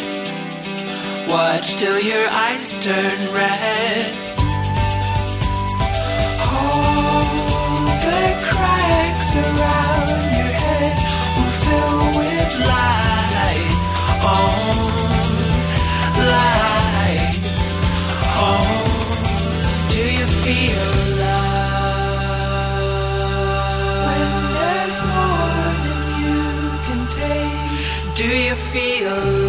Watch till your eyes turn red. The cracks around your head will fill with light. Light. Oh, do you feel Do you feel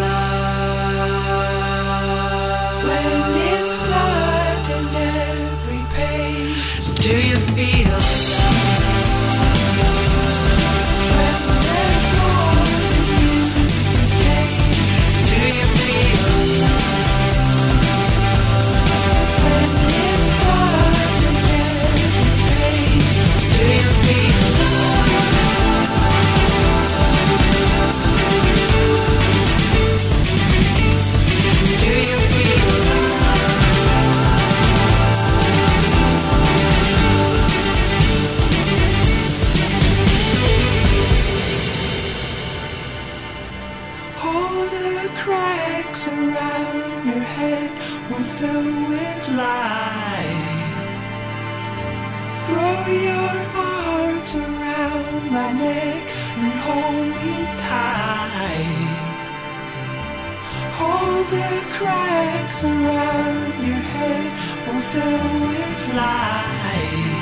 the cracks around your head will fill with light.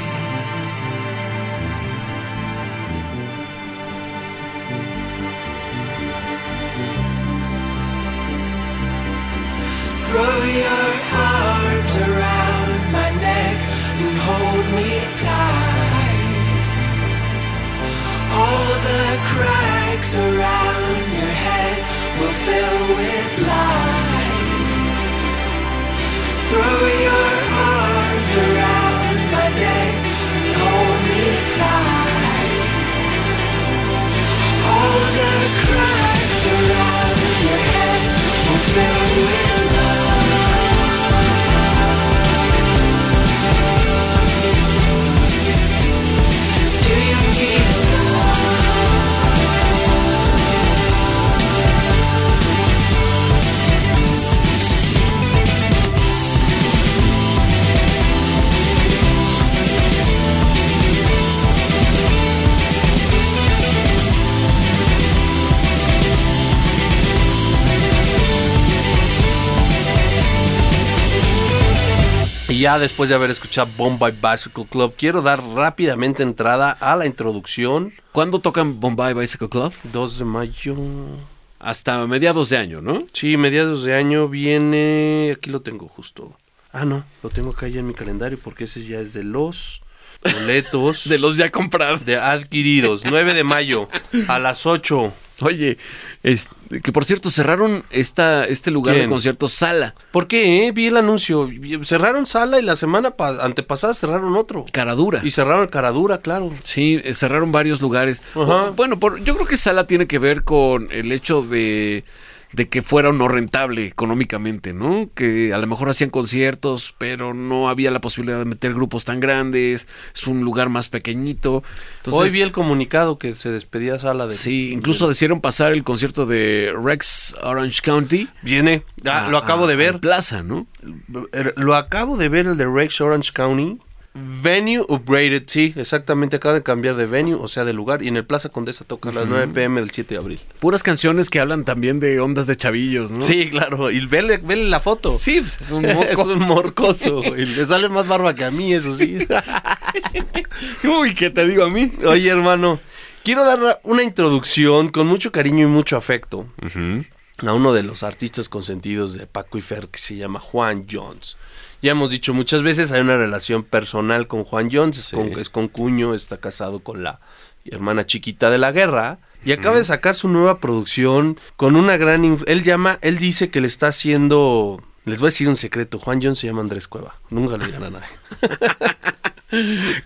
Throw your arms around my neck and hold me tight. All the cracks around your head will fill with light. Hold the cracks around your head will fill with Y ya después de haber escuchado Bombay Bicycle Club, quiero dar rápidamente entrada a la introducción. ¿Cuándo tocan Bombay Bicycle Club? 2 de mayo. Hasta mediados de año, ¿no? Sí, mediados de año viene. Aquí lo tengo justo. Ah, no, lo tengo acá ya en mi calendario porque ese ya es de los boletos De los ya comprados. de adquiridos. 9 de mayo a las 8. Oye, es- que por cierto, cerraron esta, este lugar ¿Quién? de conciertos Sala, ¿Por qué? eh? Vi el anuncio. Cerraron sala y la semana pa- antepasada cerraron otro. Caradura. Y cerraron Caradura, claro. Sí, eh, cerraron varios lugares. Ajá. Bueno, por, yo creo que Sala tiene que ver con el hecho de, de que fuera no rentable económicamente, ¿no? Que a lo mejor hacían conciertos, pero no había la posibilidad de meter grupos tan grandes. Es un lugar más pequeñito. Entonces, Hoy vi el comunicado que se despedía sala de. Sí, incluso decidieron pasar el concierto de Rex Orange County. Viene. Ah, lo a- acabo de ver. Plaza, ¿no? Lo acabo de ver el de Rex Orange County. Venue upgraded, sí, exactamente. Acaba de cambiar de venue, o sea, de lugar. Y en el Plaza Condesa toca a las 9 pm del 7 de abril. Puras canciones que hablan también de ondas de chavillos, ¿no? Sí, claro. Y vele, vele la foto. Sí, pues, es un es moco. un morcoso, güey. Le sale más barba que a mí, eso sí. Uy, ¿qué te digo a mí? Oye, hermano, quiero dar una introducción con mucho cariño y mucho afecto a uno de los artistas consentidos de Paco y Fer que se llama Juan Jones. Ya hemos dicho muchas veces, hay una relación personal con Juan Jones, Sí. con, es con cuño, está casado con la hermana chiquita de la guerra y acaba de sacar su nueva producción con una gran... Él llama, él dice que le está haciendo... Les voy a decir un secreto, Juan Jones se llama Andrés Cueva, nunca le digan a nadie.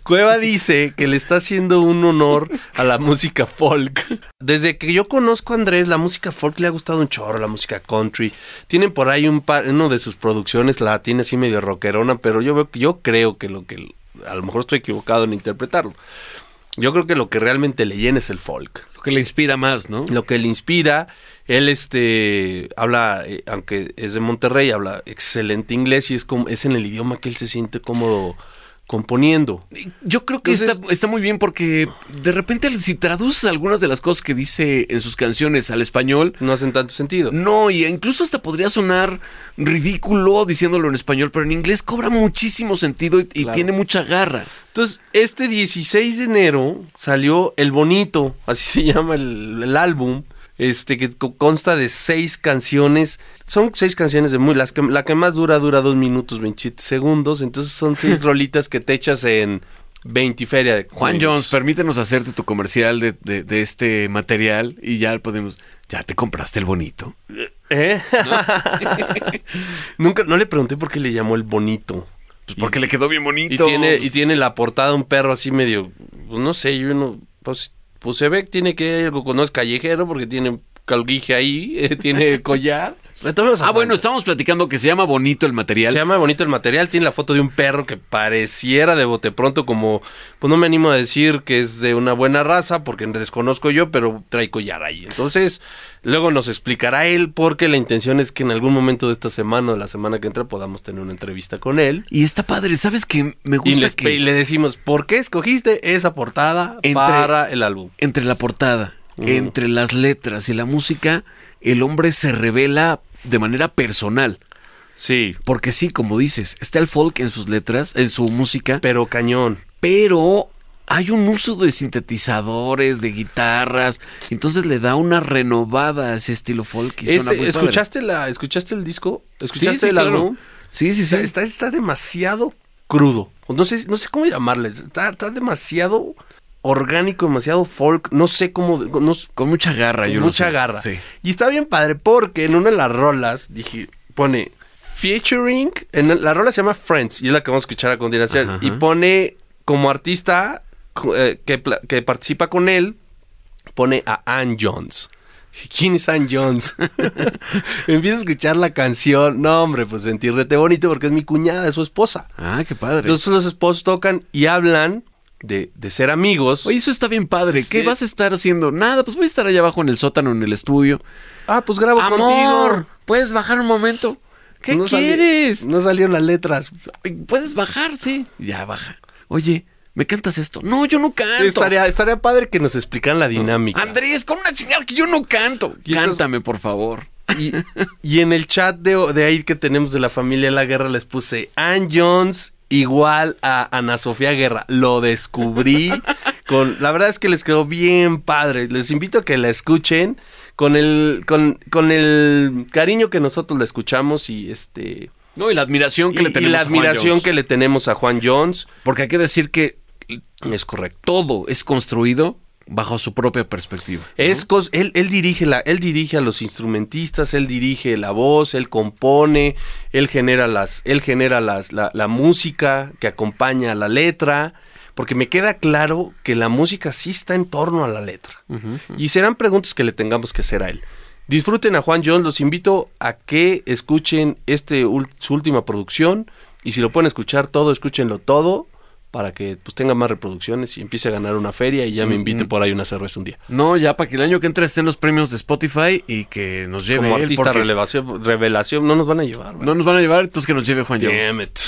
Cueva dice que le está haciendo un honor a la música folk. Desde que yo conozco a Andrés, la música folk le ha gustado un chorro, la música country. Tienen por ahí un par, uno de sus producciones la tiene así medio rockerona, pero yo veo, yo creo que lo que a lo mejor estoy equivocado en interpretarlo. Yo creo que lo que realmente le llena es el folk. Lo que le inspira más, ¿no? Lo que le inspira, él este habla, eh, aunque es de Monterrey, habla excelente inglés y es como es en el idioma que él se siente cómodo componiendo. Yo creo que Entonces- está, está muy bien porque de repente si traduces algunas de las cosas que dice en sus canciones al español, No hacen tanto sentido. no, y incluso hasta podría sonar ridículo diciéndolo en español, pero en inglés cobra muchísimo sentido y, y Claro. tiene mucha garra. Entonces, este 16 de enero salió El Bonito, así se llama el, el álbum, este que co- consta de seis canciones. Son seis canciones de muy... Las que, la que más dura dura dos minutos 27 segundos, entonces son seis rolitas que te echas en 20 feria. de Juan. Jones, permítenos hacerte tu comercial de, de- de este material y ya podemos... Ya te compraste el bonito. ¿Eh? Nunca, no le pregunté por qué le llamó El Bonito. Pues porque le quedó bien Y bonito. tiene, y tiene la portada un perro así medio, pues, no sé, yo no, pues, pues se ve que tiene que algo es callejero porque tiene calguije ahí, eh, tiene collar. Retomemos a Ah, bueno, estamos platicando que se llama bonito el material. Se llama bonito el material, tiene la foto de un perro que pareciera de bote pronto como, pues no me animo a decir que es de una buena raza porque desconozco yo, pero trae collar ahí. Entonces, luego nos explicará él porque la intención es que en algún momento de esta semana o la semana que entra podamos tener una entrevista con él. Y está padre, ¿sabes qué? Me Y gusta le, que y le decimos, ¿por qué escogiste esa portada Entre- para el álbum? entre la portada, entre las letras y la música, el hombre se revela de manera personal. Sí, Porque sí, como dices, está el folk en sus letras, en su música, pero cañón. pero hay un uso de sintetizadores, de guitarras, entonces le da una renovada a ese estilo folk. Y suena Ese- muy padre. ¿escuchaste, la, ¿Escuchaste el disco? ¿Escuchaste Sí, sí, el claro. álbum? Sí, sí, sí. Está, está, está demasiado crudo. No sé, no sé cómo llamarles. Está, está demasiado orgánico, demasiado folk. No sé cómo. No, Con mucha garra, con yo lo mucha siento, garra. Sí. Y está bien padre porque en una de las rolas dije, pone featuring, en la rola se llama Friends y es la que vamos a escuchar a continuación. Ajá, Y pone como artista eh, que, que participa con él, pone a Ann Jones. ¿Quién es Ann Jones? Empiezo a escuchar la canción. No, hombre, pues sentí rete bonito porque es mi cuñada, es su esposa. Ah, qué padre. Entonces los esposos tocan y hablan de, de ser amigos. Oye, eso está bien padre. ¿Qué vas a estar haciendo? Nada, pues voy a estar allá abajo en el sótano, en el estudio. ah, pues grabo Amor, contigo. ¿puedes bajar un momento? ¿Qué No sali- quieres? no salieron las letras. ¿Puedes bajar? Sí. Ya, baja. Oye, ¿me cantas esto? No, yo no canto. Estaría, estaría padre que nos explicaran la dinámica. Andrés, con una chingada que yo no canto. Y entonces- Cántame, por favor. Y, y en el chat de, de ahí que tenemos de la familia La Guerra les puse Ann Jones igual a Ana Sofía Guerra. Lo descubrí. con La verdad es que les quedó bien padre. Les invito a que la escuchen con el, con, con el cariño que nosotros la escuchamos y este... No, y la admiración que y- le y tenemos la a Juan admiración que le tenemos a Juan Jones. Porque hay que decir que Es correcto. todo es construido bajo su propia perspectiva. ¿no? Es cos- él, él dirige la, él dirige a los instrumentistas, él dirige la voz, él compone, él genera las, él genera las, la, la música que acompaña a la letra, porque me queda claro que la música sí está en torno a la letra. Y serán preguntas que le tengamos que hacer a él. Disfruten a Juan Jones, los invito a que escuchen este su última producción y si lo pueden escuchar todo, escúchenlo todo para que pues tenga más reproducciones y empiece a ganar una feria y ya me invite por ahí una cerveza un día. No, ya para que el año que entra estén los premios de Spotify y que nos lleve Como él, artista revelación, revelación, no nos van a llevar. No nos van a llevar, entonces que nos lleve Juan Jones. Damn it.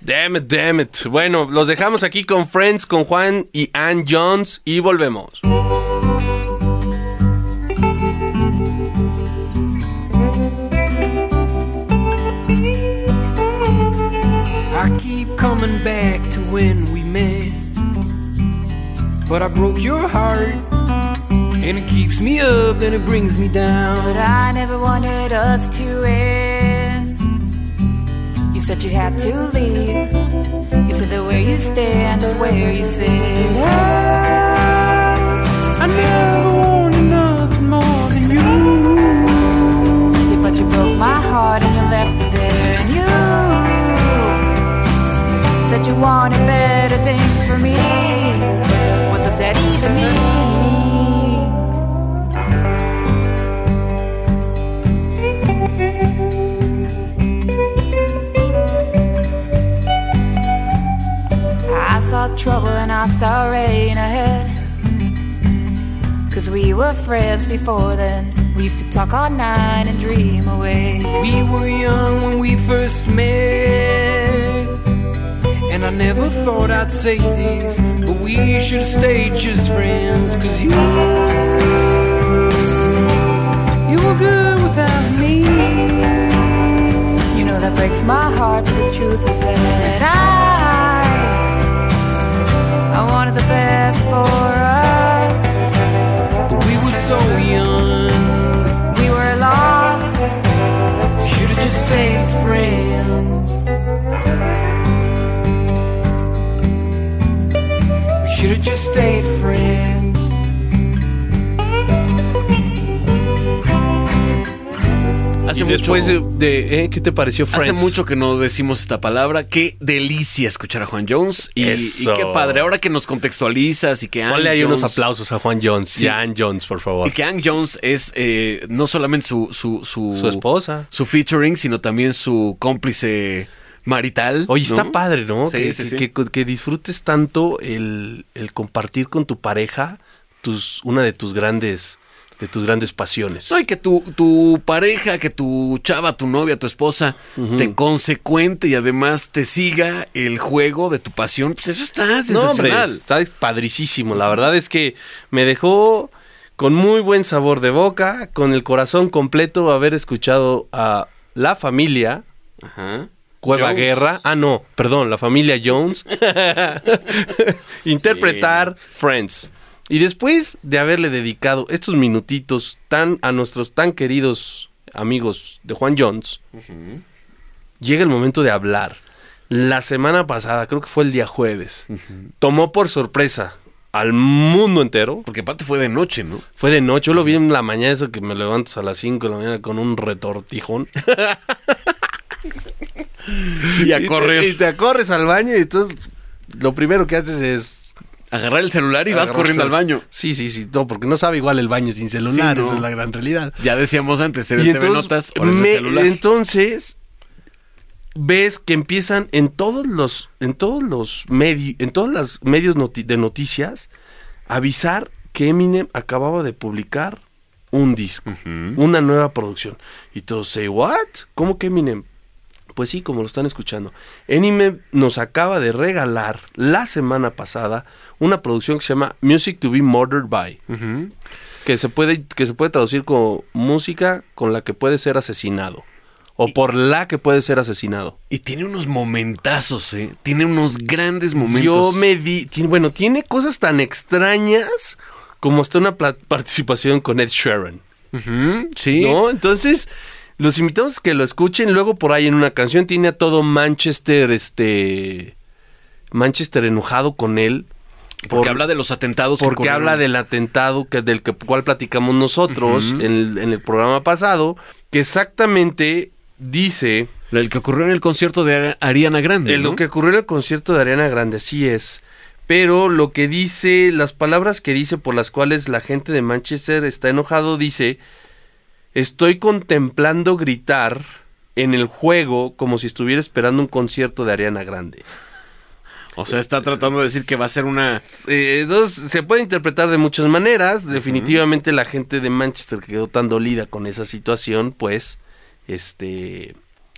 Damn it, damn it. Bueno, los dejamos aquí con Friends, con Juan y Ann Jones y volvemos. I keep coming back when we met. But I broke your heart. And it keeps me up, then it brings me down. But I never wanted us to end. You said you had to leave. You said that where you stand is where you sit. I never wanted better things for me. What does that even mean? I saw trouble and I saw rain ahead. Cause we were friends before then. We used to talk all night and dream away. We were young when we first met. And I never thought I'd say this, but we should have stayed just friends. Cause you, you were good without me. You know that breaks my heart, but the truth is that I, I wanted the best for us. But we were so young, We were lost. should have just stayed friends. Should have just stayed friends. Hace Y después mucho, de, de- ¿eh? ¿qué te pareció Friends? hace mucho que no decimos esta palabra. Qué delicia escuchar a Juan Jones. Y, qué padre. Ahora que nos contextualizas y que Ann Ponle ahí unos aplausos a Juan Jones Sí. y a Ann Jones, por favor. Y que Ann Jones es eh, no solamente su, su, su, Su esposa. su featuring, sino también su cómplice marital. Oye, está ¿no? padre, ¿no? Sí, que, sí, que- sí. que- que disfrutes tanto el, el compartir con tu pareja tus, una de tus grandes, de tus grandes pasiones. No, y que tu, tu pareja, que tu chava, tu novia, tu esposa, te consecuente y además te siga el juego de tu pasión, pues eso está No, hombre, sensacional. está padricísimo. La verdad es que me dejó con muy buen sabor de boca, con el corazón completo haber escuchado a la familia Ajá. Cueva Jones. Guerra. Ah, no, perdón, la familia Jones. Interpretar Friends. Y después de haberle dedicado estos minutitos tan a nuestros tan queridos amigos de Juan Jones, llega el momento de hablar. La semana pasada, creo que fue el día jueves, tomó por sorpresa al mundo entero. Porque aparte fue de noche, ¿no? Fue de noche, yo lo vi en la mañana, eso que me levanto a las 5 de la mañana con un retortijón. Y a te- correr. y te corres al baño y entonces lo primero que haces es... Agarrar el celular y vas corriendo al baño. Sí, sí, sí, no, porque no sabe igual el baño sin celular, Sí, no. esa es la gran realidad. Ya decíamos antes, TV entonces, Notas o me- celular. entonces ves que empiezan en todos los en todos los medios en todos los medios noti- de noticias avisar que Eminem acababa de publicar un disco, una nueva producción. Y todos say what? ¿Cómo que Eminem? Pues sí, como lo están escuchando. Eminem nos acaba de regalar la semana pasada una producción que se llama Music to be Murdered by que se puede que se puede traducir como música con la que puede ser asesinado o por la que puede ser asesinado. Y tiene unos momentazos, ¿eh? Tiene unos grandes momentos. Yo me di, tiene- bueno, tiene cosas tan extrañas como hasta una participación con Ed Sheeran, Ujú, Sí. ¿no? Entonces, los invitamos a que lo escuchen, luego por ahí en una canción tiene a todo Manchester este Manchester enojado con él Porque por- habla de los atentados que porque habla del atentado que, del que, cual platicamos nosotros en, el, en el programa pasado, que exactamente dice El que ocurrió en el concierto de Ari- Ariana Grande. ¿no? lo que ocurrió en el concierto de Ariana Grande, así es. Pero lo que dice, las palabras que dice por las cuales la gente de Manchester está enojado, dice, estoy contemplando gritar en el juego como si estuviera esperando un concierto de Ariana Grande. O sea, está tratando de decir que va a ser una. Eh, entonces, se puede interpretar de muchas maneras. Definitivamente la gente de Manchester que quedó tan dolida con esa situación, pues, este,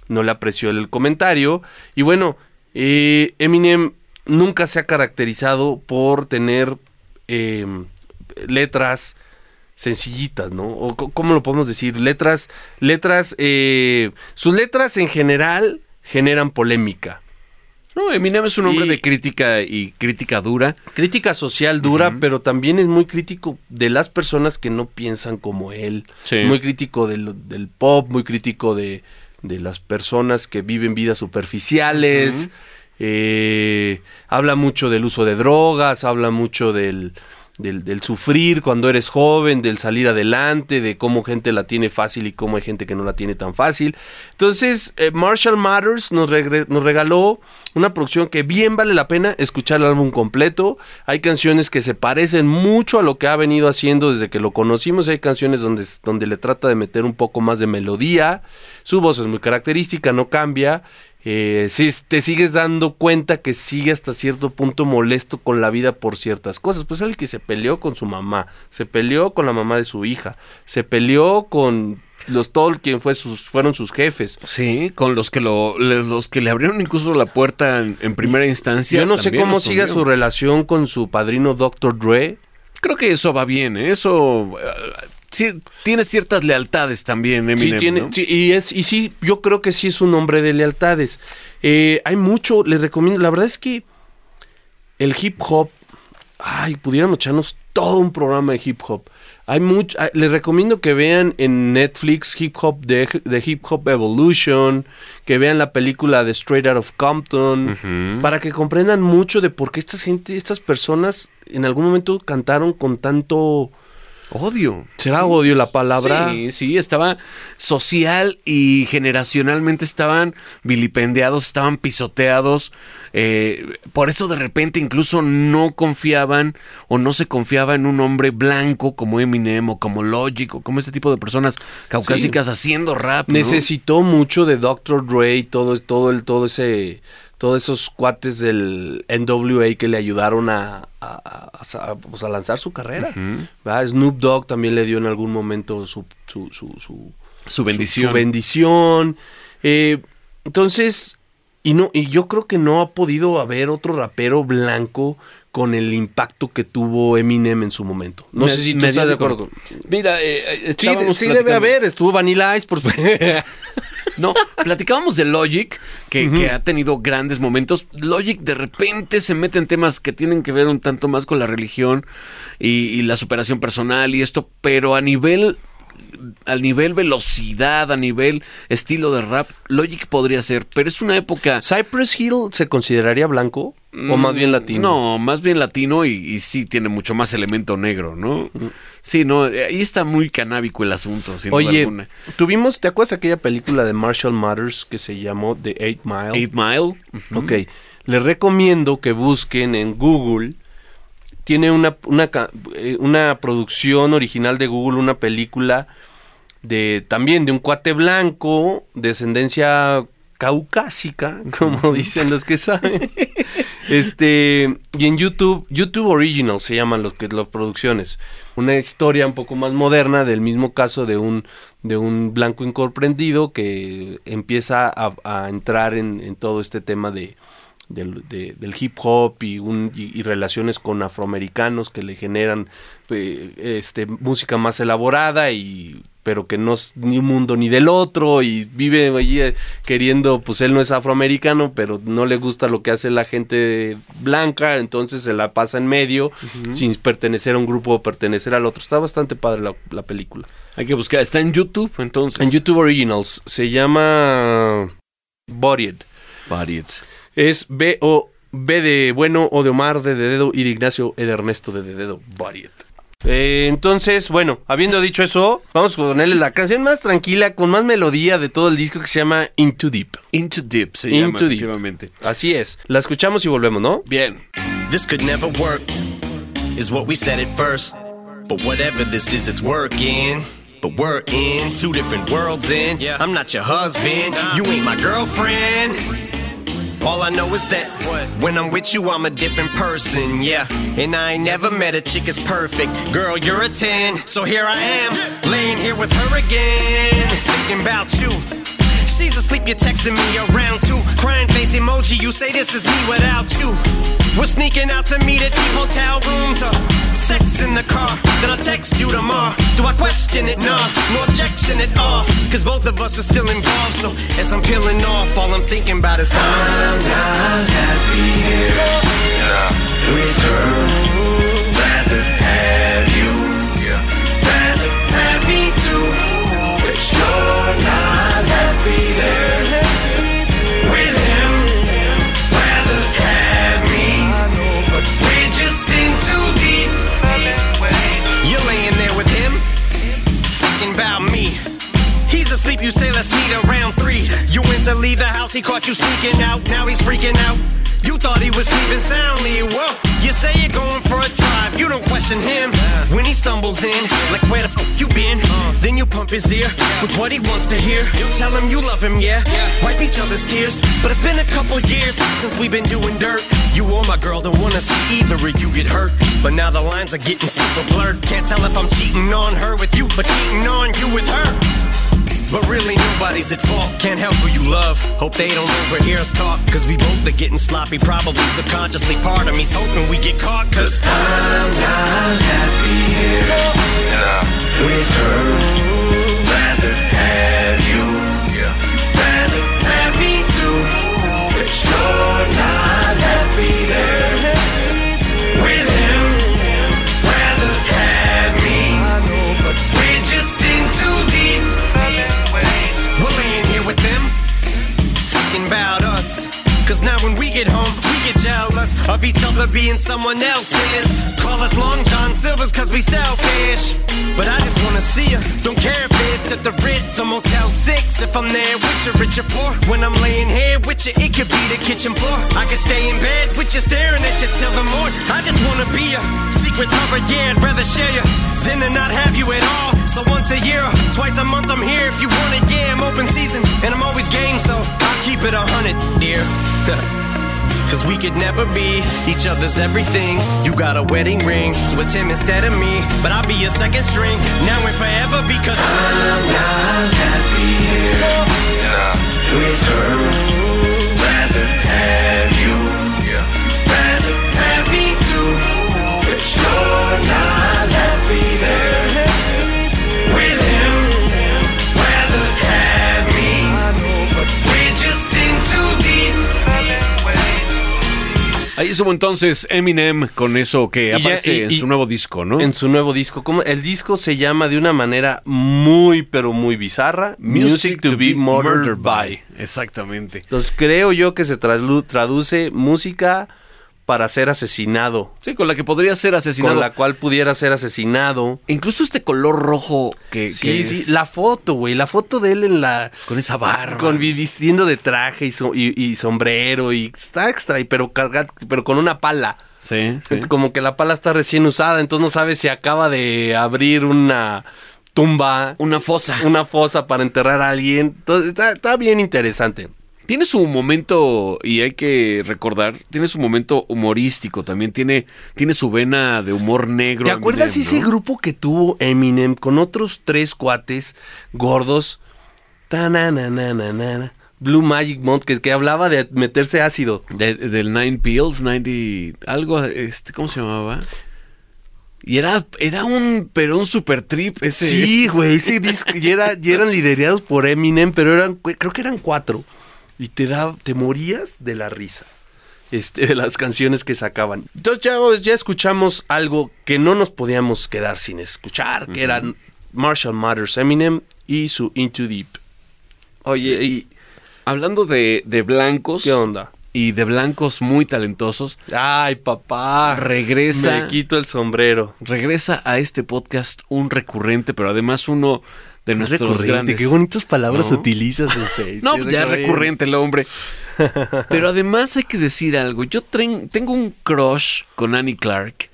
no le apreció el comentario. Y bueno, eh, Eminem nunca se ha caracterizado por tener eh, letras sencillitas, ¿no? O cómo lo podemos decir, letras, letras, eh, sus letras en general generan polémica. No, Eminem es un hombre Y- de crítica y crítica dura. Crítica social dura, pero también es muy crítico de las personas que no piensan como él. Sí. Muy crítico del, del pop, muy crítico de, de las personas que viven vidas superficiales. Eh, habla mucho del uso de drogas, habla mucho del, del, sufrir cuando eres joven, del salir adelante, de cómo gente la tiene fácil y cómo hay gente que no la tiene tan fácil. Entonces, eh, Marshall Matters nos, nos regaló una producción que bien vale la pena escuchar el álbum completo. Hay canciones que se parecen mucho a lo que ha venido haciendo desde que lo conocimos. Hay canciones donde, donde le trata de meter un poco más de melodía. Su voz es muy característica, no cambia. Eh, sí, te sigues dando cuenta que sigue hasta cierto punto molesto con la vida por ciertas cosas. Pues el que se peleó con su mamá, se peleó con la mamá de su hija, se peleó con los todo quien fue sus, fueron sus jefes. Sí, con los que lo, le- los que le abrieron incluso la puerta en, en primera instancia. Yo no sé cómo siga su relación con su padrino Dr. Dre. Creo que eso va bien, ¿eh? eso eh, sí, tiene ciertas lealtades también, Eminem, Sí, tiene, ¿no? sí, y es, y sí, yo creo que sí es un hombre de lealtades. Eh, hay mucho, les recomiendo, la verdad es que el hip hop, ay, pudiéramos echarnos todo un programa de hip hop. Hay mucho, ah, les recomiendo que vean en Netflix Hip Hop de, de Hip Hop Evolution, que vean la película de Straight Out of Compton, para que comprendan mucho de por qué esta gente, estas personas en algún momento cantaron con tanto Odio. ¿Será odio la palabra? Sí, sí, estaba social y generacionalmente estaban vilipendiados, estaban pisoteados. eh, por eso de repente incluso no confiaban o no se confiaba en un hombre blanco como Eminem o como Logic o como este tipo de personas caucásicas haciendo rap. ¿no? necesitó mucho de Dr. Dre y todo, todo el, todo ese, todos esos cuates del NWA que le ayudaron a, a- pues, a lanzar su carrera. Snoop Dogg también le dio en algún momento su, su, su, su- Su bendición. su bendición. Eh, entonces, y no, y yo creo que no ha podido haber otro rapero blanco con el impacto que tuvo Eminem en su momento. No Me- sé si tú estás de acuerdo. Mira, eh, eh, Sí, debe haber, estuvo Vanilla Ice, por No, platicábamos de Logic, que, que ha tenido grandes momentos. Logic de repente se mete en temas que tienen que ver un tanto más con la religión y, y la superación personal y esto, pero a nivel a nivel velocidad, a nivel estilo de rap, Logic podría ser, pero es una época ¿Cypress Hill se consideraría blanco o más bien latino? Mm, No, más bien latino y, y sí tiene mucho más elemento negro, ¿no? Sí, no, eh, ahí está muy canábico el asunto, sin duda Oye, alguna. tuvimos, ¿te acuerdas aquella película de Marshall Matters que se llamó The Eight Mile? Eight Mile. Ok, les recomiendo que busquen en Google. Tiene una, una, eh, una producción original de Google, una película de también de un cuate blanco, descendencia caucásica, como dicen los que saben. Este, y en YouTube, YouTube Original se llaman los que las producciones. Una historia un poco más moderna del mismo caso de un de un blanco incomprendido que empieza a, a entrar en, en todo este tema de, del, de- del hip hop y, un, y, y relaciones con afroamericanos que le generan eh, este, música más elaborada y pero que no es ni un mundo ni del otro y vive allí eh, queriendo, pues él no es afroamericano, pero no le gusta lo que hace la gente blanca, entonces se la pasa en medio sin pertenecer a un grupo o pertenecer al otro. Está bastante padre la, la película. Hay que buscar, está en YouTube, entonces. En YouTube Originals se llama Buried. Variets. Es B o B de bueno o de Omar de, de dedo y de Ignacio E de Ernesto de, de dedo. Buried. Eh, entonces, bueno, habiendo dicho eso, vamos a ponerle la canción más tranquila, con más melodía de todo el disco que se llama Into Deep. Into Deep se Into llama, Deep. efectivamente. Así es. La escuchamos y volvemos, ¿no? Bien. This could never work, is what we said at first. But whatever this is, it's working. But we're in two different worlds, in. Yeah. I'm not your husband, you ain't my girlfriend. All I know is that when I'm with you, I'm a different person, yeah. And I ain't never met a chick as perfect. Girl, you're a 10, so here I am, laying here with her again, thinking about you. She's asleep, you're texting me around two. Crying face emoji, you say this is me without you. We're sneaking out to meet at cheap hotel rooms or sex in the car. Then I'll text you tomorrow. Do I question it? Nah, no objection at all. Cause both of us are still involved. So as I'm peeling off, all I'm thinking about is I'm not caught you sneaking out. Now he's freaking out. You thought he was sleeping soundly. Well, you say you're going for a drive. You don't question him when he stumbles in. Like, where the fuck you been? Then you pump his ear with what he wants to hear. Tell him you love him, yeah. Wipe each other's tears. But it's been a couple years since we've been doing dirt. You or my girl don't wanna see either of you get hurt. But now the lines are getting super blurred. Can't tell if I'm cheating on her with you, but cheating on you with her. But really, nobody's at fault. Can't help who you love. Hope they don't overhear us talk. Cause we both are getting sloppy. Probably subconsciously, part of me's hoping we get caught. Cause I'm not happy here with her. Of each other being someone else's. Call us Long John Silvers cause we selfish. But I just wanna see you. Don't care if it's at the Ritz or Motel 6. If I'm there with you, rich or poor. When I'm laying here with you, it could be the kitchen floor. I could stay in bed with you, staring at you till the morning. I just wanna be a secret lover, yeah, I'd rather share you than to not have you at all. So once a year, twice a month, I'm here if you want it. Yeah, I'm open season, and I'm always game, so I'll keep it a hundred, dear. Cause we could never be each other's everythings. You got a wedding ring, so it's him instead of me. But I'll be your second string, now and forever, because I'm not happy here with her. Rather have you, Yeah. rather have me too. Cause you're not happy there Ahí estuvo entonces Eminem con eso que aparece y- en y- su nuevo disco, ¿no? En su nuevo disco. ¿Cómo? El disco se llama de una manera muy, pero muy bizarra. Music, to, be murdered, by. Exactamente. Entonces creo yo que se traduce música para ser asesinado. Sí, con la que podría ser asesinado. Con la cual pudiera ser asesinado. Incluso este color rojo que, Sí, que sí, es- la foto, güey, la foto de él en la... con esa barba. Con vi- vistiendo de traje y, so- y- y sombrero y está extra, y pero pero con una pala. Sí, sí. Como que la pala está recién usada, entonces no sabes si acaba de abrir una tumba, Una fosa. una fosa para enterrar a alguien. Entonces está, está bien interesante. Tiene su momento, y hay que recordar, tiene su momento humorístico también. Tiene, tiene su vena de humor negro. ¿Te acuerdas Eminem, ese ¿no? grupo que tuvo Eminem con otros tres cuates gordos? Tananananana, Blue Magic Month, que, que hablaba de meterse ácido. De- del Nine Pills, 90. Algo, este, ¿cómo se llamaba? Y era, era un, pero un super trip ese. Sí, güey, ese disco, y, era- y eran liderados por Eminem, pero eran, creo que eran cuatro. Y te, da, te morías de la risa. Este, de las canciones que sacaban. Entonces ya, ya escuchamos algo que no nos podíamos quedar sin escuchar, que eran Marshall Mathers, Eminem y su Into Deep. Oye, y hablando de, de blancos. ¿Qué onda? Y de blancos muy talentosos. Ay, papá. Regresa. Me quito el sombrero. Regresa a este podcast un recurrente, pero además uno de nuestros Recurrente, grandes. qué bonitas palabras ¿No? utilizas, Sensei. No, Te ya recuerdo. recurrente el hombre. Pero además hay que decir algo. Yo tengo un crush con Annie Clark.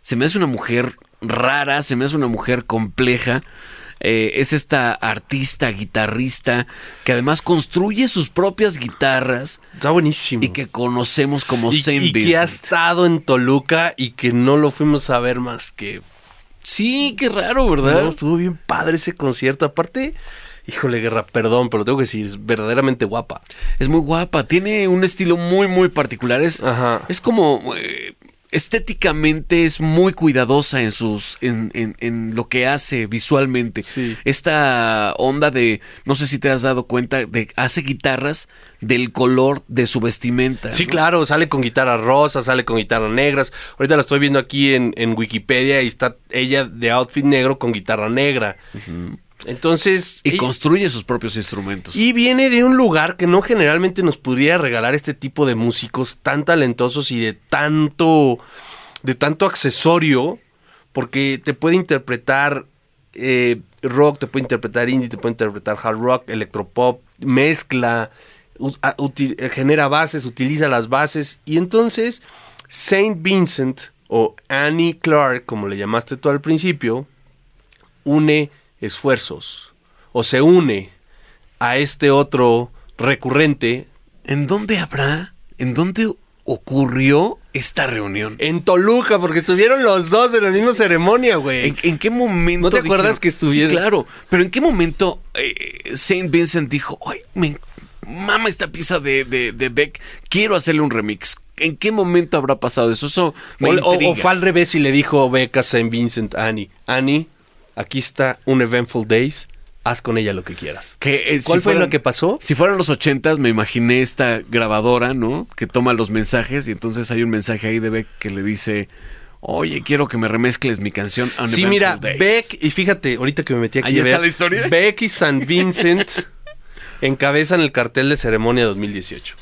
Se me hace una mujer rara, se me hace una mujer compleja. Eh, es esta artista, guitarrista, que además construye sus propias guitarras Está buenísimo. y que conocemos como y, Saint y que ha estado en Toluca y que no lo fuimos a ver más que Sí, qué raro, ¿verdad? No, estuvo bien padre ese concierto. Aparte, híjole, guerra, perdón, pero tengo que decir, es verdaderamente guapa. Es muy guapa, tiene un estilo muy, muy particular. Es, Ajá. es como. eh, estéticamente es muy cuidadosa en sus. En, en- en lo que hace visualmente. Sí. Esta onda de. No sé si te has dado cuenta, de hace guitarras del color de su vestimenta. Sí, ¿no? claro, sale con guitarras rosas, sale con guitarras negras. Ahorita la estoy viendo aquí en, en Wikipedia y está ella de outfit negro con guitarra negra. Entonces... Y y- construye sus propios instrumentos. Y viene de un lugar que no generalmente nos podría regalar este tipo de músicos tan talentosos y de tanto, de tanto accesorio, porque te puede interpretar eh, rock, te puede interpretar indie, te puede interpretar hard rock, electropop, mezcla, eh, genera bases, utiliza las bases y entonces Saint Vincent o Annie Clark, como le llamaste tú al principio, une esfuerzos o se une a este otro recurrente ¿En dónde habrá? ¿En dónde ocurrió esta reunión? en Toluca porque estuvieron los dos en la misma ceremonia, güey. ¿En, en qué momento? ¿No te acuerdas que estuvieron? Sí, claro. Pero ¿en qué momento eh, Saint Vincent dijo, ay, me mama esta pieza de, de, de Beck, quiero hacerle un remix? ¿En qué momento habrá pasado eso? Eso me O, o- o fue al revés y le dijo Beck a Saint Vincent Annie, Annie, aquí está un Eventful Days, haz con ella lo que quieras. Que, eh, si ¿Cuál fue fueran- lo que pasó? Si fueran los ochentas, me imaginé esta grabadora, ¿no? Que toma los mensajes y entonces hay un mensaje ahí de Beck que le dice, oye, quiero que me remezcles mi canción. Sí, mira, Days". Beck, y fíjate, ahorita que me metí aquí Ahí está la historia. Beck y San Vincent encabezan el cartel de ceremonia 2018.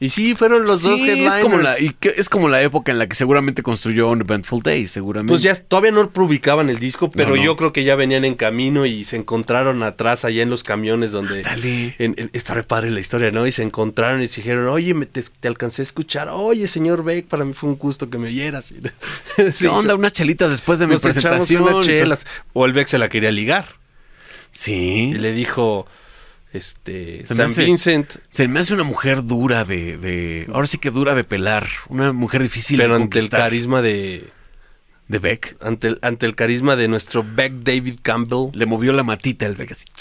Y sí, fueron los dos headliners. es como, la, y que- es como la época en la que seguramente construyó Uneventful Days, seguramente. Pues ya todavía no publicaban el disco, pero No, no. yo creo que ya venían en camino y se encontraron atrás allá en los camiones donde... Dale. En, en- está re padre la historia, ¿no? Y se encontraron y se dijeron, oye, me te, te alcancé a escuchar. Oye, señor Beck, para mí fue un gusto que me oyeras. ¿Qué onda? Unas chelitas después de mi Nos presentación. unas chelas. O el Beck se la quería ligar. Sí. Y le dijo, este, Se me San hace- Vincent, Se me hace una mujer dura de, de- Ahora sí que dura de pelar. Una mujer difícil pero de ante el carisma de... De Beck. Ante el, ante el carisma de nuestro Beck David Campbell. Le movió la matita el Beck así.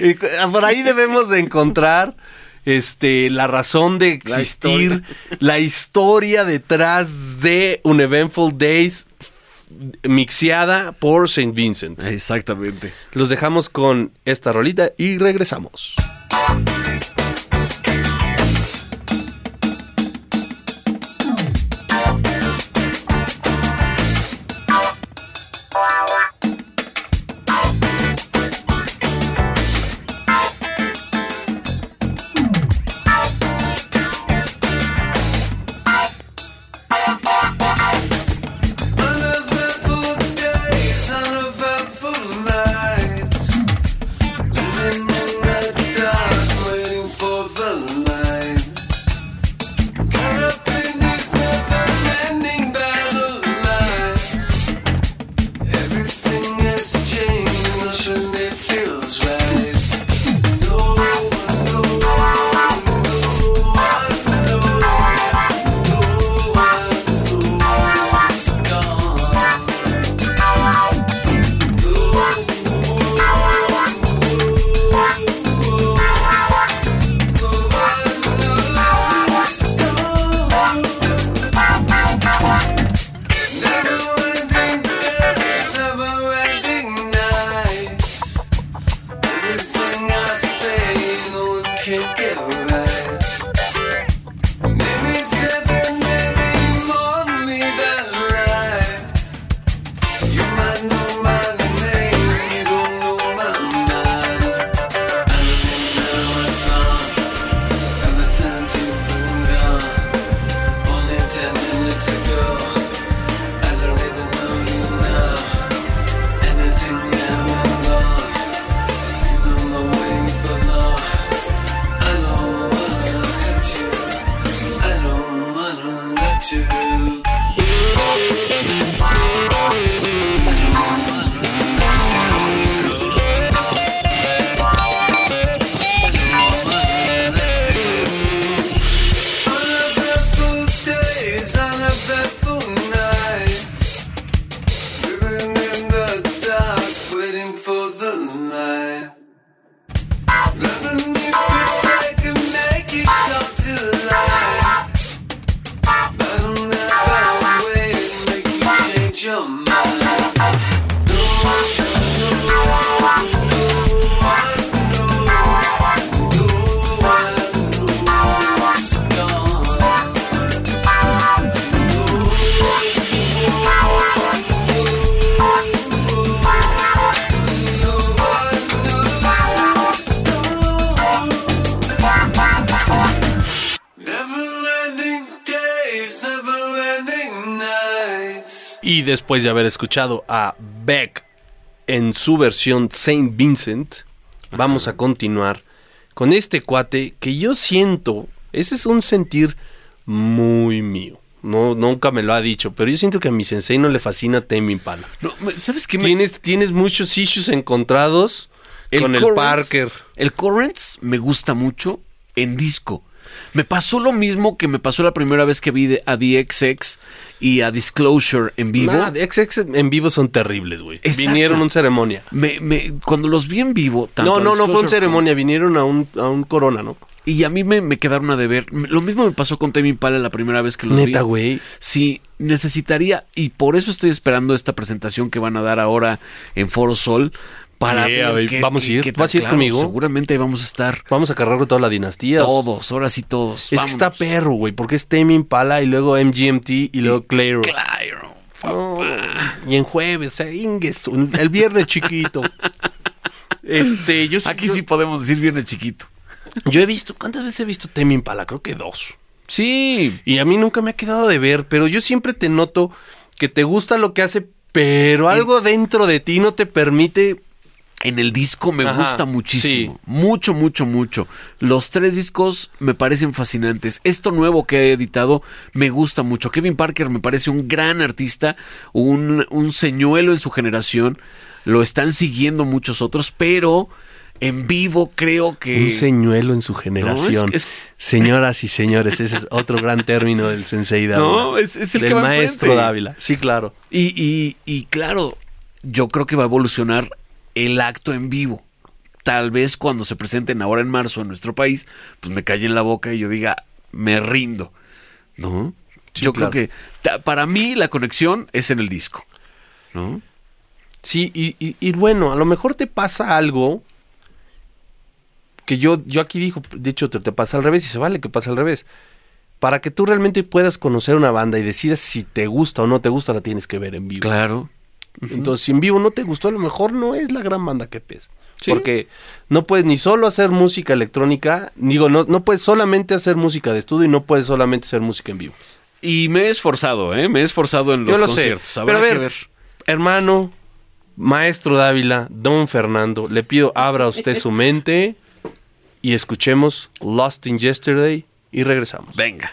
Y cu- por ahí debemos de encontrar este, la razón de La existir, la historia, detrás de un Eventful Days mixeada por St. Vincent. Exactamente. Los dejamos con esta rolita y regresamos. Después de haber escuchado a Beck en su versión Saint Vincent, vamos a continuar con este cuate que yo siento, ese es un sentir muy mío. No, nunca me lo ha dicho, pero yo siento que a mi sensei no le fascina Tame Impala. No, ¿Sabes qué? me- Tienes, tienes muchos issues encontrados con el Parker. El Currents me gusta mucho en disco. Me pasó lo mismo que me pasó la primera vez que vi de- a DXX y a Disclosure en vivo. Nah, de XX en vivo son terribles, güey. Vinieron a un ceremonia. Me- me- cuando los vi en vivo, tanto No, no, no fue un Disclosure ceremonia, vinieron a un, a un corona, ¿no? y a mí me, me quedaron a deber. Lo mismo me pasó con Tame Impala la primera vez que los vi. Neta, güey. Sí, necesitaría, y por eso estoy esperando esta presentación que van a dar ahora en Foro Sol. Para Yeah, ver qué- Vamos a ir. qué ¿Vas a ir conmigo? Seguramente vamos a estar Vamos a cargar con toda la dinastía. todos, ahora sí todos. Es que está perro, güey, porque es Tame Impala y luego MGMT y luego Clairo. Claro. No, y en jueves, sea, ingues, el viernes chiquito. Este, yo sí- Aquí yo- sí podemos decir bien el chiquito. Yo he visto, ¿cuántas veces he visto Tame Impala? Creo que dos. Sí. Y a mí nunca me ha quedado de ver, pero yo siempre te noto que te gusta lo que hace, pero algo dentro de ti no te permite. En el disco me Ajá, gusta muchísimo. sí. Mucho, mucho, mucho. Los tres discos me parecen fascinantes. Esto nuevo que he editado me gusta mucho. Kevin Parker me parece un gran artista, un, un señuelo en su generación. Lo están siguiendo muchos otros, pero en vivo creo que... Un señuelo en su generación. es- Señoras y señores, ese es otro gran término del Sensei Dávila. No, es- es el del que va maestro enfrente. Dávila. Sí, claro. Y, y, y claro, yo creo que va a evolucionar el acto en vivo. Tal vez cuando se presenten ahora en marzo en nuestro país, pues me calle en la boca y yo diga, me rindo. ¿No? Sí, yo claro. creo que para mí la conexión es en el disco. ¿No? Sí, y, y- y bueno, a lo mejor te pasa algo que yo, yo aquí dijo, de hecho, te, te pasa al revés y se vale que pase al revés. Para que tú realmente puedas conocer una banda y decidas si te gusta o no te gusta, la tienes que ver en vivo. Claro. Entonces, si en vivo no te gustó, a lo mejor no es la gran banda que pesa. Sí. Porque no puedes ni solo hacer música electrónica, digo, no, no puedes solamente hacer música de estudio y no puedes solamente hacer música en vivo. Y me he esforzado, ¿eh? Me he esforzado en los Yo lo conciertos. sé. Pero a ver, que ver. hermano, maestro Dávila, don Fernando, le pido abra usted su mente y escuchemos Lost in Yesterday y regresamos. Venga.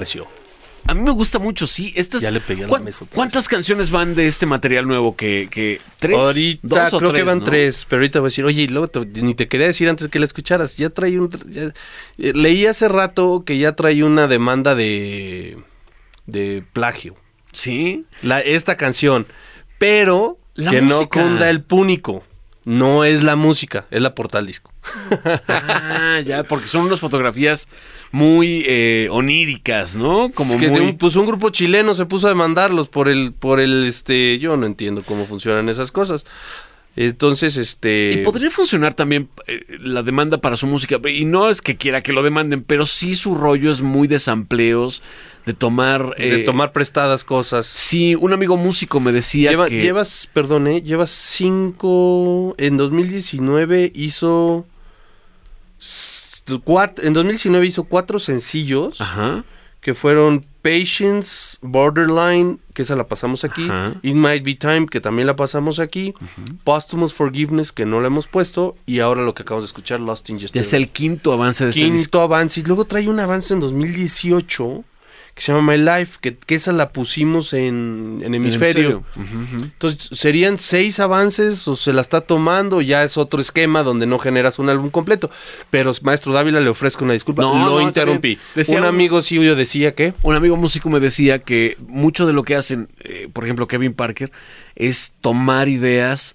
Pareció? A mí me gusta mucho, sí. Estas, Ya le pegué a la ¿cuán- mesa ¿Cuántas canciones van de este material nuevo? que, que ¿Tres? Ahorita ¿Dos o creo que tres, van no? tres, pero ahorita voy a decir, oye, luego te- ni te quería decir antes que la escucharas, ya trae un... ya- eh, leí hace rato que ya trae una demanda de, de plagio, Sí. la, esta canción, pero La que no cunda el púnico, no es la música, es la portal disco. Ah, ya, porque son unas fotografías muy eh, oníricas, ¿no? Como Es que muy... un, pues un grupo chileno se puso a demandarlos por el, por el, este, yo no entiendo cómo funcionan esas cosas. Entonces, este... Y podría funcionar también eh, la demanda para su música. Y no es que quiera que lo demanden, pero sí su rollo es muy de sampleos, de tomar... de eh, tomar prestadas cosas. Sí, un amigo músico me decía Lleva- que... Llevas, perdón, ¿eh? llevas cinco. En 2019 hizo. s- cuat- en 2019 hizo cuatro sencillos Ajá. que fueron Patience, Borderline, que esa la pasamos aquí, Ajá. It Might Be Time, que también la pasamos aquí, Posthumous Forgiveness, que no la hemos puesto, y ahora lo que acabamos de escuchar, Lost in Ya Yesterday. es el quinto avance de ese quinto disco. avance. Y luego trae un avance en 2018 que se llama My Life, que, que esa la pusimos en, en hemisferio. Entonces, ¿serían seis avances o se la está tomando? Ya es otro esquema donde no generas un álbum completo. Pero, maestro Dávila, le ofrezco una disculpa. No, Lo no, interrumpí. Decía un un- amigo suyo decía que... Un amigo músico me decía que mucho de lo que hacen, eh, por ejemplo, Kevin Parker, es tomar ideas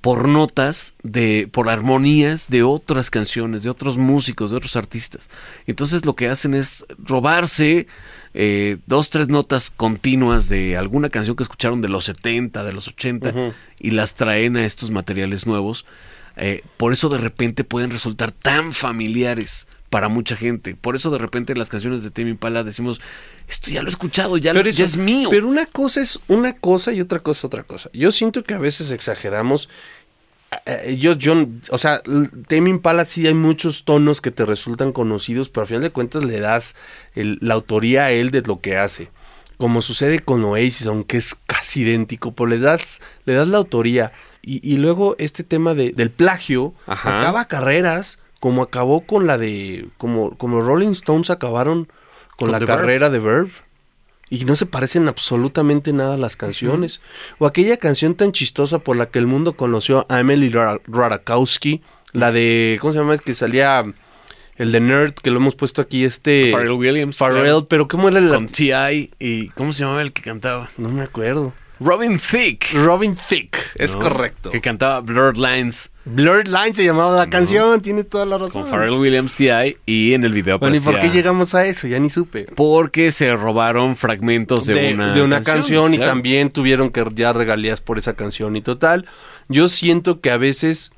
por notas de por armonías de otras canciones, de otros músicos, de otros artistas. Entonces lo que hacen es robarse eh, dos, tres notas continuas de alguna canción que escucharon de los 70, de los 80 y las traen a estos materiales nuevos. Eh, por eso de repente pueden resultar tan familiares para mucha gente. Por eso de repente en las canciones de Tame Impala decimos, esto ya lo he escuchado, ya, lo- ya es mío. Pero una cosa es una cosa y otra cosa es otra cosa. Yo siento que a veces exageramos. Eh, Yo, yo, o sea, Tame Impala sí hay muchos tonos que te resultan conocidos, pero al final de cuentas le das el- la autoría a él de lo que hace. Como sucede con Oasis, aunque es casi idéntico, pero le das, le das la autoría. Y, y luego este tema de- del plagio Ajá. acaba carreras, como acabó con la de, como, como Rolling Stones acabaron con, Con la Verve. carrera de Verve. Y no se parecen absolutamente nada a las canciones. O aquella canción tan chistosa por la que el mundo conoció a Emily Ra- Ratajkowski, la de, ¿cómo se llama? Es que salía el de Nerd, que lo hemos puesto aquí, este... Pharrell Williams. Pharrell, claro. pero ¿cómo era la...? Con T.I. y... ¿Cómo se llamaba el que cantaba? No me acuerdo. Robin Thicke. Robin Thicke, es ¿no? correcto. Que cantaba Blurred Lines Blurred Line se llamaba la canción, tienes toda la razón. con Pharrell Williams, T.I. y en el video Bueno, ¿y por qué llegamos a eso? Ya ni supe. Porque se robaron fragmentos de, de, una, de una canción, y claro. también tuvieron que dar regalías por esa canción y total. Yo siento que a veces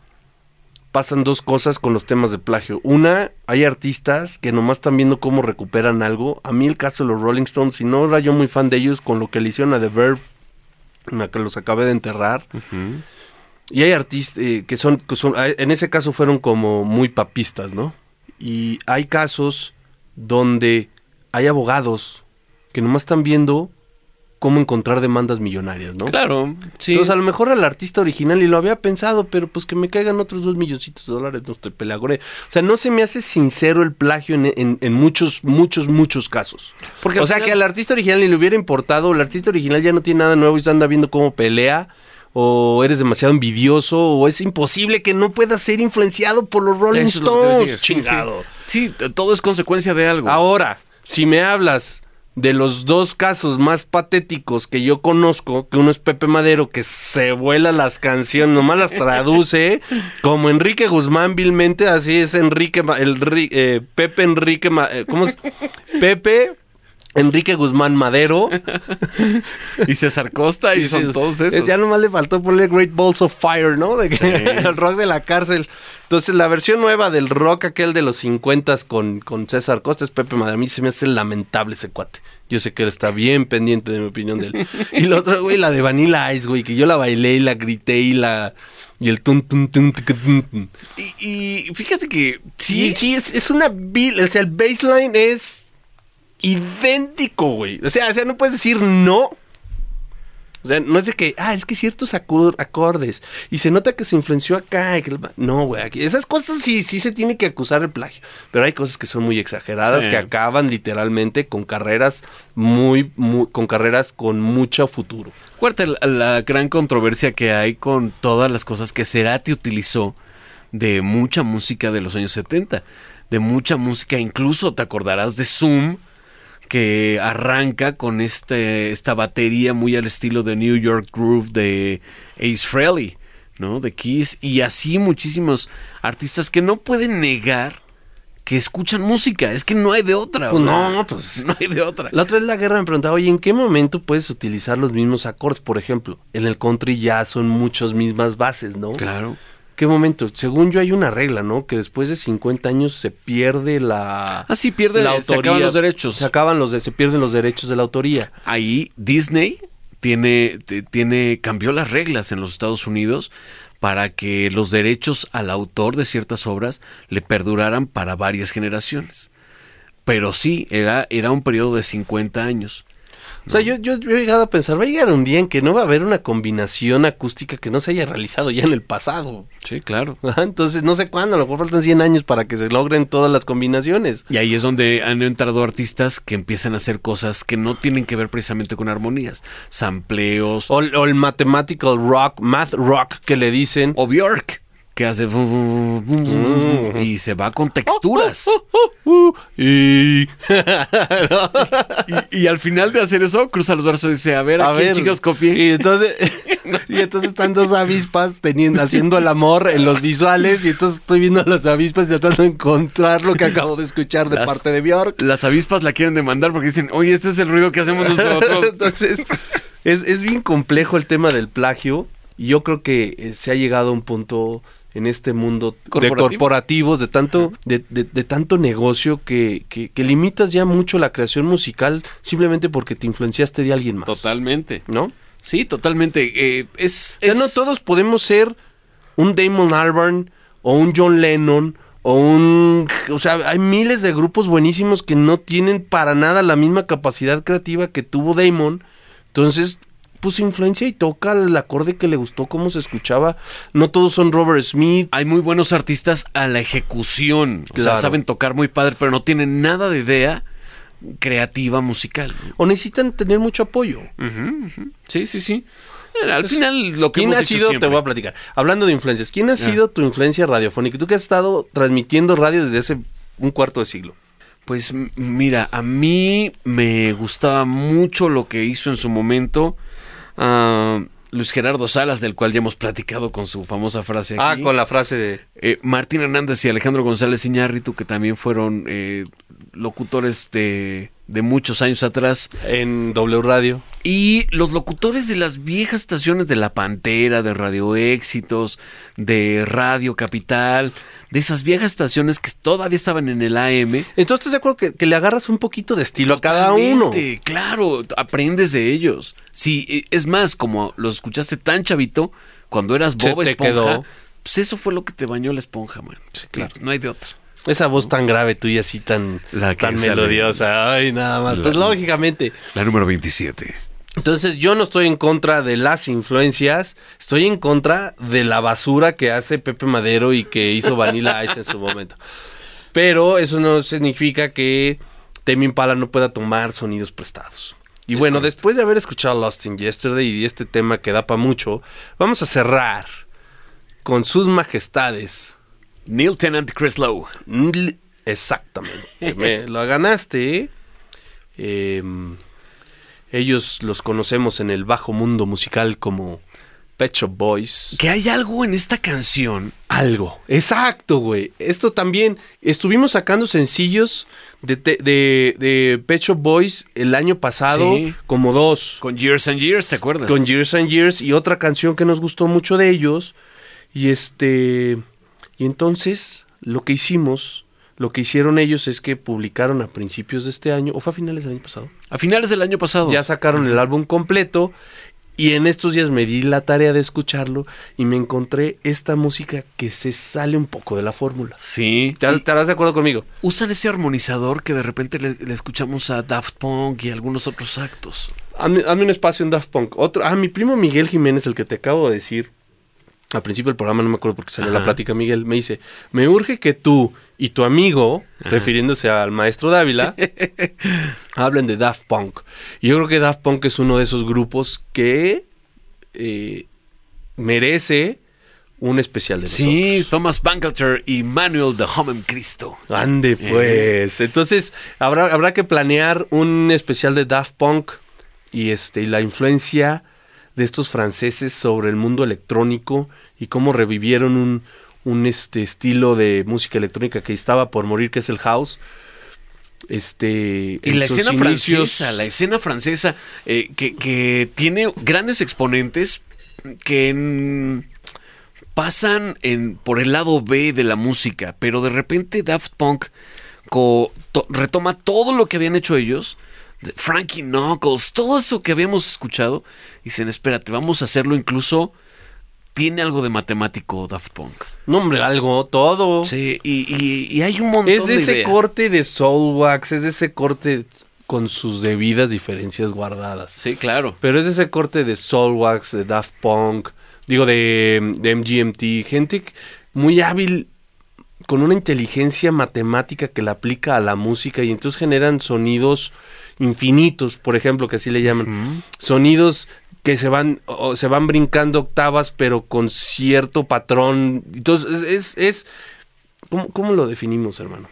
pasan dos cosas con los temas de plagio. Una, hay artistas que nomás están viendo cómo recuperan algo. A mí el caso de los Rolling Stones, si no era yo muy fan de ellos con lo que le hicieron a The la que los acabé de enterrar. Y hay artistas eh, que, son, que son, en ese caso fueron como muy papistas, ¿no? Y hay casos donde hay abogados que nomás están viendo cómo encontrar demandas millonarias, ¿no? Claro, sí. Entonces a lo mejor al artista original y lo había pensado, pero pues que me caigan otros dos milloncitos de dólares, no estoy pelagore. O sea, no se me hace sincero el plagio en, en- en muchos, muchos, muchos casos. Porque o sea, final- que al artista original ni le hubiera importado, el artista original ya no tiene nada nuevo y anda viendo cómo pelea, o eres demasiado envidioso, o es imposible que no puedas ser influenciado por los Rolling Eso lo Stones. sí, Chingado. Sí, t- todo es consecuencia de algo. Ahora, si me hablas de los dos casos más patéticos que yo conozco, que uno es Pepe Madero, que se vuela las canciones, nomás las traduce, como Enrique Guzmán vilmente, así es Enrique, el, eh, Pepe Enrique, eh, ¿cómo es? Pepe Enrique Guzmán Madero. y César Costa y, Y son sí, todos esos. Ya nomás le faltó ponerle Great Balls of Fire, ¿no? De que- el rock de la cárcel. Entonces, la versión nueva del rock, aquel de los 50 con, con César Costa, es Pepe Madre. A mí se me hace lamentable ese cuate. Yo sé que él está bien pendiente de mi opinión de él. Y la otra, güey, la de Vanilla Ice, güey, que yo la bailé y la grité y la. Y el tun tun tun. Y, y fíjate que Sí, sí, sí, es, es una. O sea, el baseline es idéntico, güey. O sea, o sea, no puedes decir no. O sea, no es de que, ah, es que ciertos acor- acordes y se nota que se influenció acá. y que- no, güey, aquí- esas cosas sí, sí se tiene que acusar el plagio. Pero hay cosas que son muy exageradas Sí. que acaban literalmente con carreras muy, muy, con carreras con mucho futuro. La, la gran controversia que hay con todas las cosas que Cerati utilizó de mucha música de los años 70. De mucha música, incluso te acordarás de Zoom, que arranca con este, esta batería muy al estilo de New York Groove de Ace Frehley, ¿no? De Kiss. Y así muchísimos artistas que no pueden negar que escuchan música. Es que no hay de otra. Pues no, pues- No hay de otra. La otra vez la guerra me preguntaba, oye, ¿en qué momento puedes utilizar los mismos acordes? Por ejemplo, en el country ya son muchas mismas bases, ¿no? Claro. ¿Qué momento? Según yo hay una regla, ¿no? Que después de 50 años se pierde la... Ah, sí, pierde- se acaban los derechos. Se acaban los de- se pierden los derechos de la autoría. ahí Disney tiene, tiene, cambió las reglas en los Estados Unidos para que los derechos al autor de ciertas obras le perduraran para varias generaciones. Pero sí, era, era un periodo de 50 años. O sea, yo, yo, yo he llegado a pensar, va a llegar un día en que no va a haber una combinación acústica que no se haya realizado ya en el pasado. Sí, claro. Entonces, no sé cuándo, a lo mejor faltan 100 años para que se logren todas las combinaciones. Y ahí es donde han entrado artistas que empiezan a hacer cosas que no tienen que ver precisamente con armonías. Sampleos. O, o el mathematical rock, math rock que le dicen. O Bjork, que hace... Y se va con texturas. Uh, y... Y, y al final de hacer eso, cruza los brazos y dice, a ver, A ¿a quién ver, chicos copié? Y entonces, y entonces están dos avispas teniendo, haciendo el amor en los visuales y entonces estoy viendo a las avispas tratando de encontrar lo que acabo de escuchar de Las- parte de Bjork. Las avispas la quieren demandar porque dicen, oye, este es el ruido que hacemos nosotros. Entonces, es, es bien complejo el tema del plagio y yo creo que eh, se ha llegado a un punto en este mundo de Corporativo. corporativos, de tanto, de, de- de tanto negocio que, que, que limitas ya mucho la creación musical simplemente porque te influenciaste de alguien más. Totalmente. ¿No? Sí, totalmente. Eh, es, O sea, es- no todos podemos ser un Damon Albarn o un John Lennon o un... O sea, hay miles de grupos buenísimos que no tienen para nada la misma capacidad creativa que tuvo Damon. Entonces, pues influencia y toca el acorde que le gustó, cómo se escuchaba. No todos son Robert Smith. Hay muy buenos artistas a la ejecución. O sea, saben tocar muy padre, pero no tienen nada de idea creativa musical. O necesitan tener mucho apoyo. Sí, sí, sí. Al final, lo que ¿Quién hemos ha sido, te voy a platicar, hablando de influencias, ¿quién ha sido tu influencia radiofónica? Tú que has estado transmitiendo radio desde hace un cuarto de siglo. Pues mira, a mí me gustaba mucho lo que hizo en su momento ah, Luis Gerardo Salas, del cual ya hemos platicado con su famosa frase Ah, con la frase de... Eh, Martín Hernández y Alejandro González Iñárritu, que también fueron eh, locutores de, de muchos años atrás. En W Radio. Y los locutores de las viejas estaciones de La Pantera, de Radio Éxitos, de Radio Capital, de esas viejas estaciones que todavía estaban en el AM. Entonces, ¿estás de acuerdo que, que le agarras un poquito de estilo a cada uno? Claro, aprendes de ellos. Sí, eh, es más, como los escuchaste tan chavito, cuando eras Bob Esponja, quedó. pues eso fue lo que te bañó la esponja, man. claro. No hay de otra. Esa voz tan grave tuya, así tan, La tan melodiosa. Ay, nada más. La- Pues lógicamente. La número 27. Entonces, yo no estoy en contra de las influencias. Estoy en contra de la basura que hace Pepe Madero y que hizo Vanilla Ice en su momento. Pero eso no significa que Temi Impala no pueda tomar sonidos prestados. Y Es bueno, correcto. después de haber escuchado Lost in Yesterday y este tema que da para mucho, vamos a cerrar con sus majestades. Neil Tennant, Chris Lowe. Exactamente. Me lo ganaste. ¿eh? Em, ellos los conocemos en el bajo mundo musical como Pet Shop Boys. Que hay algo en esta canción. Algo. Exacto, güey. Esto también. Estuvimos sacando sencillos de, de, de Pet Shop Boys el año pasado, Sí. como dos. Con Years and Years, ¿te acuerdas? Con Years and Years y otra canción que nos gustó mucho de ellos. Y este. Y entonces, lo que hicimos, lo que hicieron ellos es que publicaron a principios de este año, o fue a finales del año pasado. A finales del año pasado. Ya sacaron el álbum completo. Y en estos días me di la tarea de escucharlo y me encontré esta música que se sale un poco de la fórmula. Sí. ¿Te estarás de acuerdo conmigo? Usan ese armonizador que de repente le, le escuchamos a Daft Punk y algunos otros actos. Hazme, hazme un espacio en Daft Punk. Otro, ah, mi primo Miguel Jiménez, el que te acabo de decir. Al principio del programa no me acuerdo porque salió la plática, Miguel, me dice, me urge que tú y tu amigo, refiriéndose al maestro Dávila, hablen de Daft Punk. Y yo creo que Daft Punk es uno de esos grupos que eh, merece un especial de Sí, Thomas Bangalter y Manuel de Homem Cristo. Ande pues. Entonces, habrá, habrá que planear un especial de Daft Punk y este y la influencia de estos franceses sobre el mundo electrónico y cómo revivieron un, un este estilo de música electrónica que estaba por morir, que es el house. Este, Y la escena inicios- francesa, la escena francesa eh, que, que tiene grandes exponentes que pasan en, por el lado B de la música, pero de repente Daft Punk co- to- retoma todo lo que habían hecho ellos, Frankie Knuckles, todo eso que habíamos escuchado, y dicen, espérate, vamos a hacerlo incluso, tiene algo de matemático Daft Punk. No, hombre, algo, todo. Sí, y, y- y hay un montón es de de ese corte de Soulwax, es de ese corte con sus debidas diferencias guardadas. Sí, claro. Pero es ese corte de Soulwax, de Daft Punk, digo, de, de MGMT, gente muy hábil con una inteligencia matemática que la aplica a la música y entonces generan sonidos infinitos, por ejemplo, que así le llaman. Sonidos que se van o se van brincando octavas, pero con cierto patrón. Entonces, es, es, es- ¿cómo, cómo lo definimos, hermano?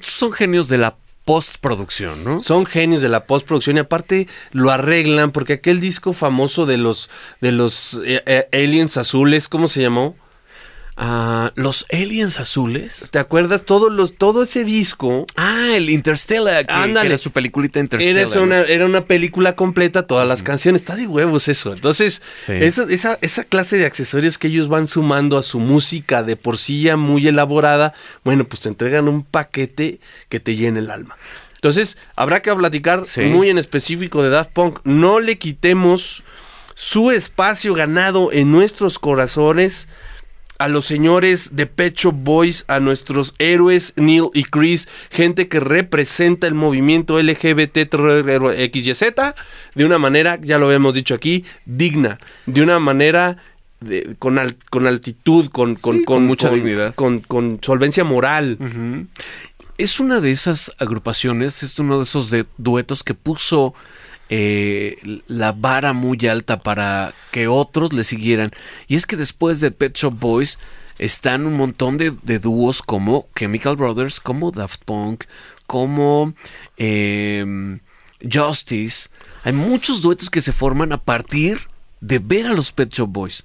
Son genios de la postproducción, ¿no? Son genios de la postproducción y aparte lo arreglan porque aquel disco famoso de los de los eh, eh, aliens azules, ¿cómo se llamó? Ah, los aliens azules. ¿Te acuerdas todos los todo ese disco? Ah, el Interstellar, que, era su peliculita Interstellar. Era una, era una película completa, todas las canciones. Está de huevos eso. Entonces, Sí. esa, esa, esa clase de accesorios que ellos van sumando a su música de por sí ya muy elaborada, bueno, pues te entregan un paquete que te llena el alma. Entonces, habrá que platicar Sí. muy en específico de Daft Punk. No le quitemos su espacio ganado en nuestros corazones a los señores de Pecho Boys, a nuestros héroes Neil y Chris, gente que representa el movimiento LGBTXYZ de una manera, ya lo habíamos dicho aquí, digna, de una manera de- con, al- con altitud, con, con, Sí, con mucha dignidad. con, con solvencia moral. Es una de esas agrupaciones, es uno de esos de- duetos que puso eh, la vara muy alta para que otros le siguieran. Y es que después de Pet Shop Boys están un montón de, de dúos como Chemical Brothers, como Daft Punk, como eh, Justice. Hay muchos duetos que se forman a partir de ver a los Pet Shop Boys.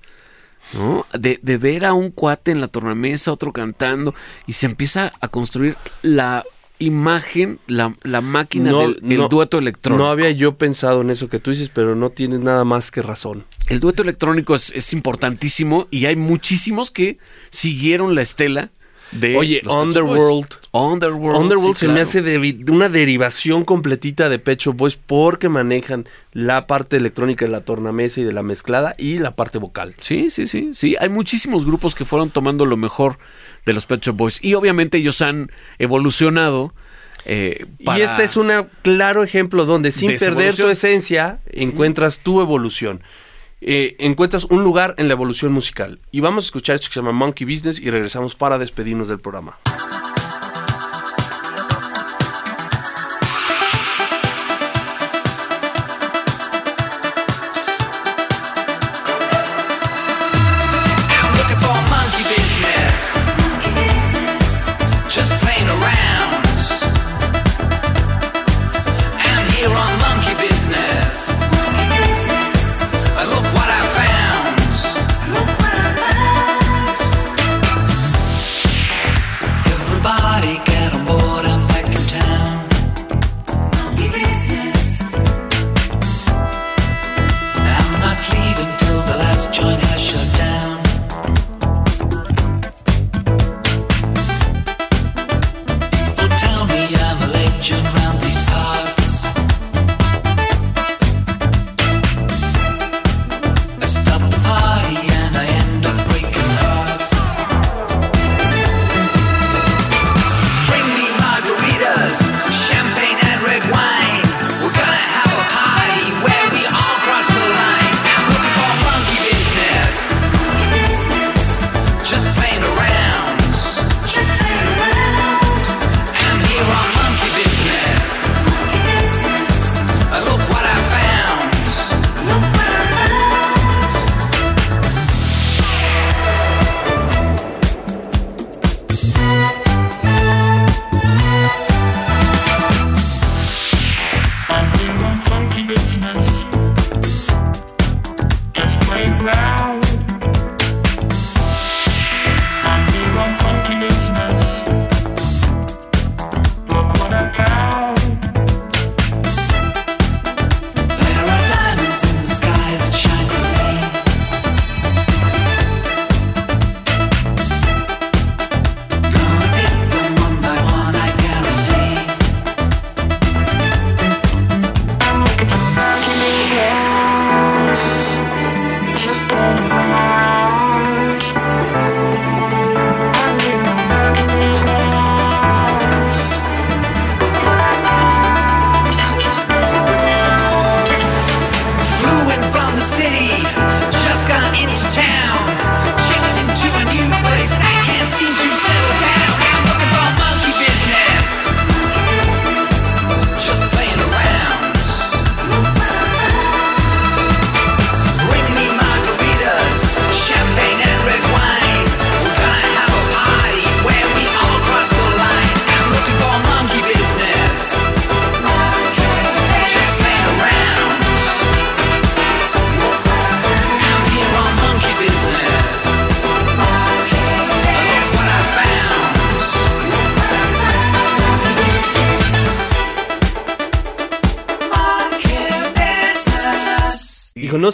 De, de ver a un cuate en la tornamesa, otro cantando, y se empieza a construir la imagen, la, la máquina No, del el no, dueto electrónico. No había yo pensado en eso que tú dices, pero no tienes nada más que razón. El dueto electrónico es, es importantísimo y hay muchísimos que siguieron la estela de Oye, Underworld. Underworld, Underworld sí, se me hace de una derivación completita de Pecho Boys porque manejan la parte electrónica de la tornamesa y de la mezclada y la parte vocal. Sí, sí, sí, sí. Hay muchísimos grupos que fueron tomando lo mejor de los Pet Shop Boys y obviamente ellos han evolucionado. eh, para- Y este es un claro ejemplo donde sin perder tu esencia encuentras tu evolución. Eh, encuentras un lugar en la evolución musical. Y vamos a escuchar esto que se llama Monkey Business y regresamos para despedirnos del programa.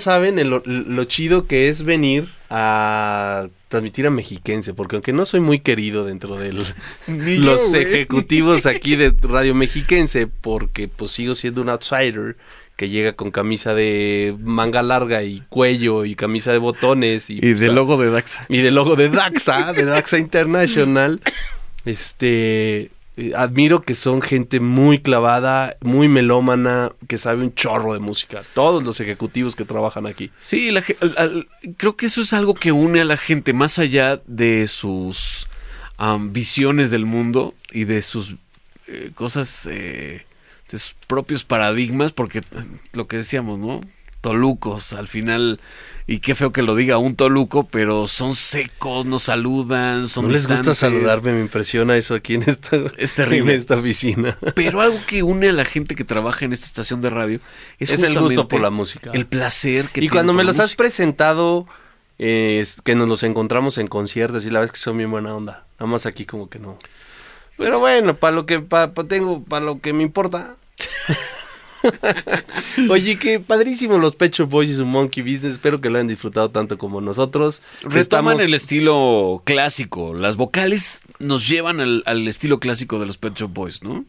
Saben el- lo, chido que es venir a transmitir a Mexiquense, porque aunque no soy muy querido dentro de los ejecutivos aquí de Radio Mexiquense, porque pues sigo siendo un outsider que llega con camisa de manga larga y cuello y camisa de botones y, Y pues, del a- logo de Daxa. y del logo de Daxa, de Daxa International. Este admiro que son gente muy clavada, muy melómana, que sabe un chorro de música. Todos los ejecutivos que trabajan aquí. Sí, la creo que eso es algo que une a la gente más allá de sus visiones del mundo y de sus eh, cosas, eh, de sus propios paradigmas, porque eh, lo que decíamos, ¿no? Tolucos, al final, y qué feo que lo diga un toluco, pero son secos, no saludan, son no les gusta saludarme, me impresiona eso aquí en esta, Es terrible. en esta oficina. Pero algo que une a la gente que trabaja en esta estación de radio es, Es el gusto por la música. El placer que Y cuando por me los has presentado, eh, que nos los encontramos en conciertos y la es que son bien buena onda. Nada más aquí como que no. Pero bueno, para lo que pa, pa- tengo, para lo que me importa. Oye, qué padrísimo los Pecho Boys y su Monkey Business. Espero que lo hayan disfrutado tanto como nosotros. Retoman Estamos- el estilo clásico. Las vocales nos llevan al, al estilo clásico de los Pet Shop Boys, ¿no?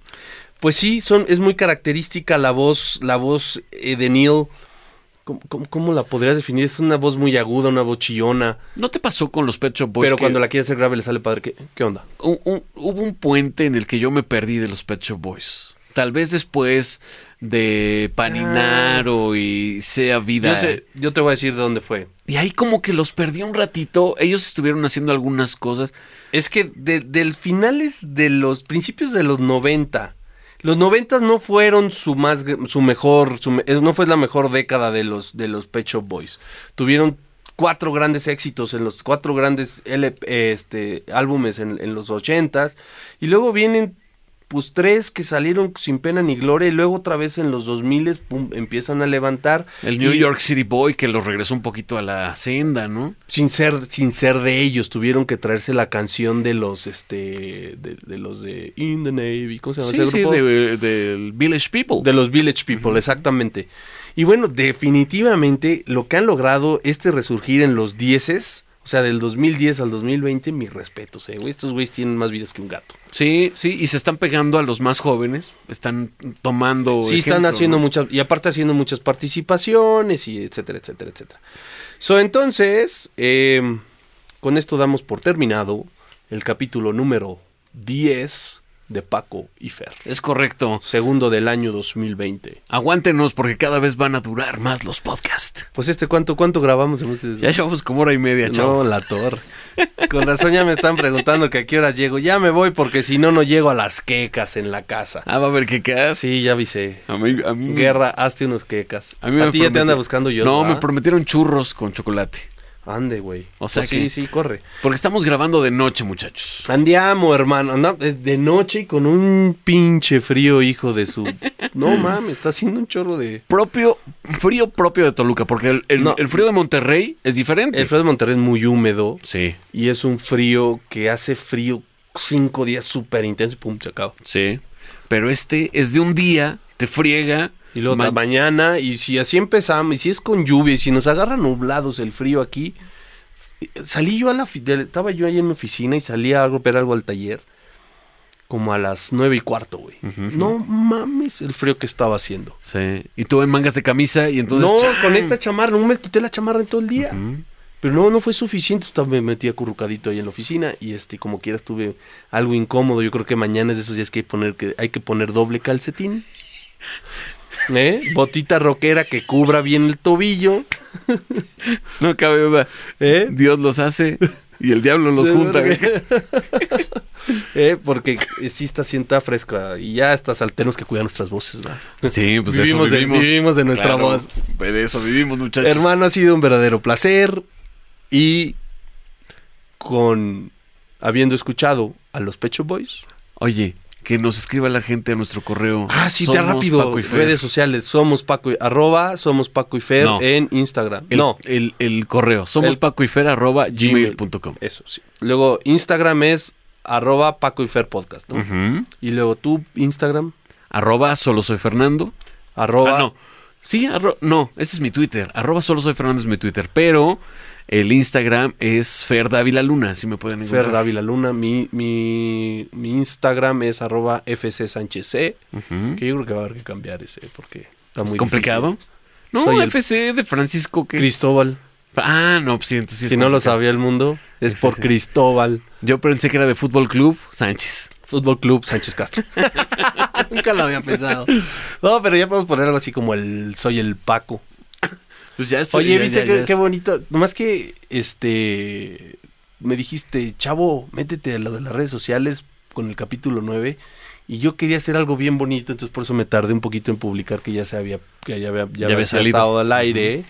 Pues sí, son, es muy característica la voz, la voz eh, de Neil. ¿Cómo, cómo- cómo la podrías definir? Es una voz muy aguda, una voz chillona. ¿No te pasó con los Pet Shop Boys? pero que cuando la quieres hacer grave le sale padre. ¿Qué, qué onda? un- un- hubo un puente en el que yo me perdí de los Pet Shop Boys. Tal vez después de Paninaro y Sea Vida. Yo, sé- yo te voy a decir de dónde fue. Y ahí como que los perdí un ratito. Ellos estuvieron haciendo algunas cosas. Es que de, del finales de los principios de los 90, los 90 no fueron su más su mejor, su eh, no fue la mejor década de los de los Pet Shop Boys. Tuvieron cuatro grandes éxitos en los cuatro grandes LP, este álbumes en, en los 80s y luego vienen pues tres que salieron sin pena ni gloria y luego otra vez en los 2000 pum, empiezan a levantar El New Y- York City Boy que los regresó un poquito a la senda, ¿no? sin ser sin ser de ellos tuvieron que traerse la canción de los este de, de los de In the Navy ¿cómo se llama Sí, ese sí, grupo? de- del Village People. de los Village People exactamente y bueno definitivamente lo que han logrado este resurgir en los dieces o sea del 2010 al 2020 mis respetos eh, estos güeyes tienen más vidas que un gato Sí, sí, y se están pegando a los más jóvenes, están tomando. Sí, están haciendo ¿no? muchas, y aparte haciendo muchas participaciones y etcétera, etcétera, etcétera. So, entonces, eh, con esto damos por terminado el capítulo número 10 de Paco y Fer. Es correcto. Segundo del año 2020. Aguántenos porque cada vez van a durar más los podcasts. Pues este, ¿cuánto, cuánto grabamos? Ya llevamos como hora y media, chavo. No, la torre. Con razón ya me están preguntando que a qué horas llego. Ya me voy porque si no, no llego a las quecas en la casa. Ah, va a ver qué quedas. Sí, ya avisé. A mí, a mí, Guerra, hazte unos quecas. a mí me ti ya te anda buscando yo. No, me prometieron churros con chocolate. Ande, güey. O sea Pues que- Sí, sí, corre. Porque estamos grabando de noche, muchachos. Andiamo, hermano. Anda eh, de noche y con un pinche frío, hijo de su. No mames, está haciendo un chorro de. Propio, frío propio de Toluca, porque el, el- No. el frío de Monterrey es diferente. El frío de Monterrey es muy húmedo Sí, y es un frío que hace frío cinco días súper intenso y pum, se acaba. sí. Pero este es de un día, te friega. Y luego ma- otra mañana, y si así empezamos, y si es con lluvia, y si nos agarra nublados el frío aquí, salí yo a la, estaba yo ahí en mi oficina y salí a ver algo al taller, como a las nueve y cuarto, güey. No mames el frío que estaba haciendo. Sí. Y tú en mangas de camisa y entonces. no, ¡chan! con esta chamarra, no me quité la chamarra en todo el día. Pero no, no fue suficiente, estaba- me metí acurrucadito ahí en la oficina y este, como quiera estuve algo incómodo. Yo creo que mañana es de esos días que hay, poner, que hay que poner doble calcetín. ¿Eh? Botita rockera que cubra bien el tobillo. No cabe duda. ¿Eh? Dios los hace y el diablo los Sí, junta. porque- ¿Eh? Porque sí está sienta fresca y ya estas al tenemos que cuidar nuestras voces, ¿verdad? Sí, pues Vivimos de de- eso vivimos. vivimos de nuestra Claro, voz. De eso vivimos, muchachos. Hermano, ha sido un verdadero placer y con habiendo escuchado a los Pecho Boys. Oye, que nos escriba la gente a nuestro correo. Ah, sí, te Somos rápido. Paco y Fer. Redes sociales, somos Paco y, arroba, somos Paco y Fer No. en Instagram. El, no, el, el correo. Somos El- Paco y Fer arroba gmail.com. Eso, sí. Luego Instagram es arroba Paco y Fer Podcast, ¿no? Y luego tú, Instagram, Arroba solo soy Fernando. arroba. Ah, no. Sí, arro- no, ese es mi Twitter. Arroba solo soy Fernando es mi Twitter. Pero el Instagram es Fer Dávila Luna, si me pueden encontrar. Fer Dávila Luna, mi, mi, mi Instagram es arroba FC Sánchez C, que yo creo que va a haber que cambiar ese, porque está muy ¿Es complicado? difícil. No, Soy el- FC de Francisco que. Cristóbal. Ah, no, pues sí, entonces sí si no lo sabía el mundo, es por. Cristóbal. Yo pensé que era de Fútbol Club Sánchez. Fútbol Club Sánchez Castro. Nunca lo había pensado. No, pero ya podemos poner algo así como el Soy el Paco. Pues ya estoy. Oye, ya- viste ya- qué, qué bonito. Nomás que, este, me dijiste, chavo, métete a lo de las redes sociales con el capítulo 9. Y yo quería hacer algo bien bonito, entonces por eso me tardé un poquito en publicar que ya se había, que ya había, ya Ya había había salido. estado al aire.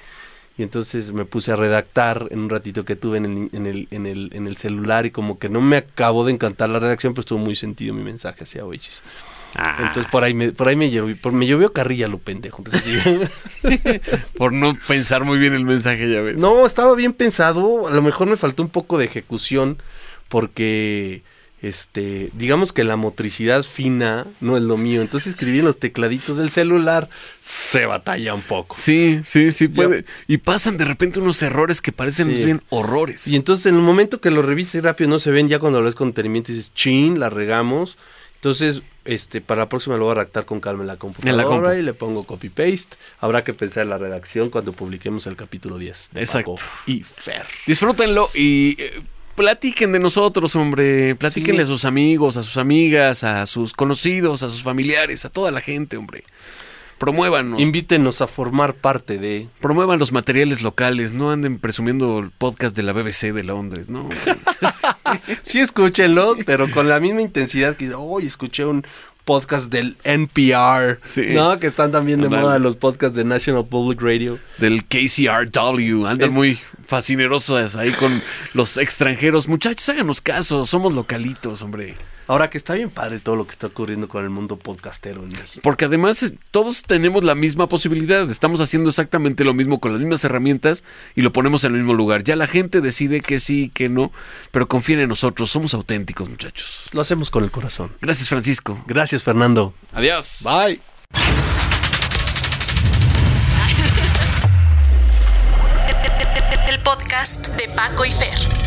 Y entonces me puse a redactar en un ratito que tuve en el, en el, en el, en el celular y como que no me acabó de encantar la redacción, pero estuvo muy sentido mi mensaje hacia Oasis. Ah, Entonces por ahí me, por ahí me llovió, por, me llovió carrilla lo pendejo. Entonces, por no pensar muy bien el mensaje, ya ves. No, estaba bien pensado. A lo mejor me faltó un poco de ejecución porque, este, digamos que la motricidad fina no es lo mío. Entonces escribí en los tecladitos del celular, se batalla un poco. Sí, sí, sí puede. Y pasan de repente unos errores que parecen Sí. bien horrores. Y entonces en el momento que lo revises rápido no se ven, ya cuando lo ves con detenimiento dices, chin, la regamos. Entonces, este, para la próxima lo voy a redactar con calma en la computadora compu. y le pongo copy paste. Habrá que pensar en la redacción cuando publiquemos el capítulo 10. de Exacto. Paco y Fer. Disfrútenlo y eh, platiquen de nosotros, hombre. Platíquenle Sí. a sus amigos, a sus amigas, a sus conocidos, a sus familiares, a toda la gente, hombre. Promuévanos. Invítenos a formar parte de... Promuevan los materiales locales, no anden presumiendo el podcast de la BBC de Londres, ¿no? Sí, escúchenlo, pero con la misma intensidad que hoy escuché un podcast del NPR, Sí. ¿no? Que están también de moda los podcasts de National Public Radio. Del KCRW, andan Es- muy fascinerosos ahí con los extranjeros. Muchachos, háganos caso, somos localitos, hombre. Ahora que está bien padre todo lo que está ocurriendo con el mundo podcastero en México. Porque además eh, todos tenemos la misma posibilidad. Estamos haciendo exactamente lo mismo con las mismas herramientas y lo ponemos en el mismo lugar. Ya la gente decide que sí, que no, pero confíen en nosotros. Somos auténticos, muchachos. Lo hacemos con el corazón. Gracias, Francisco. Gracias, Fernando. Adiós. Bye. El podcast de Paco y Fer.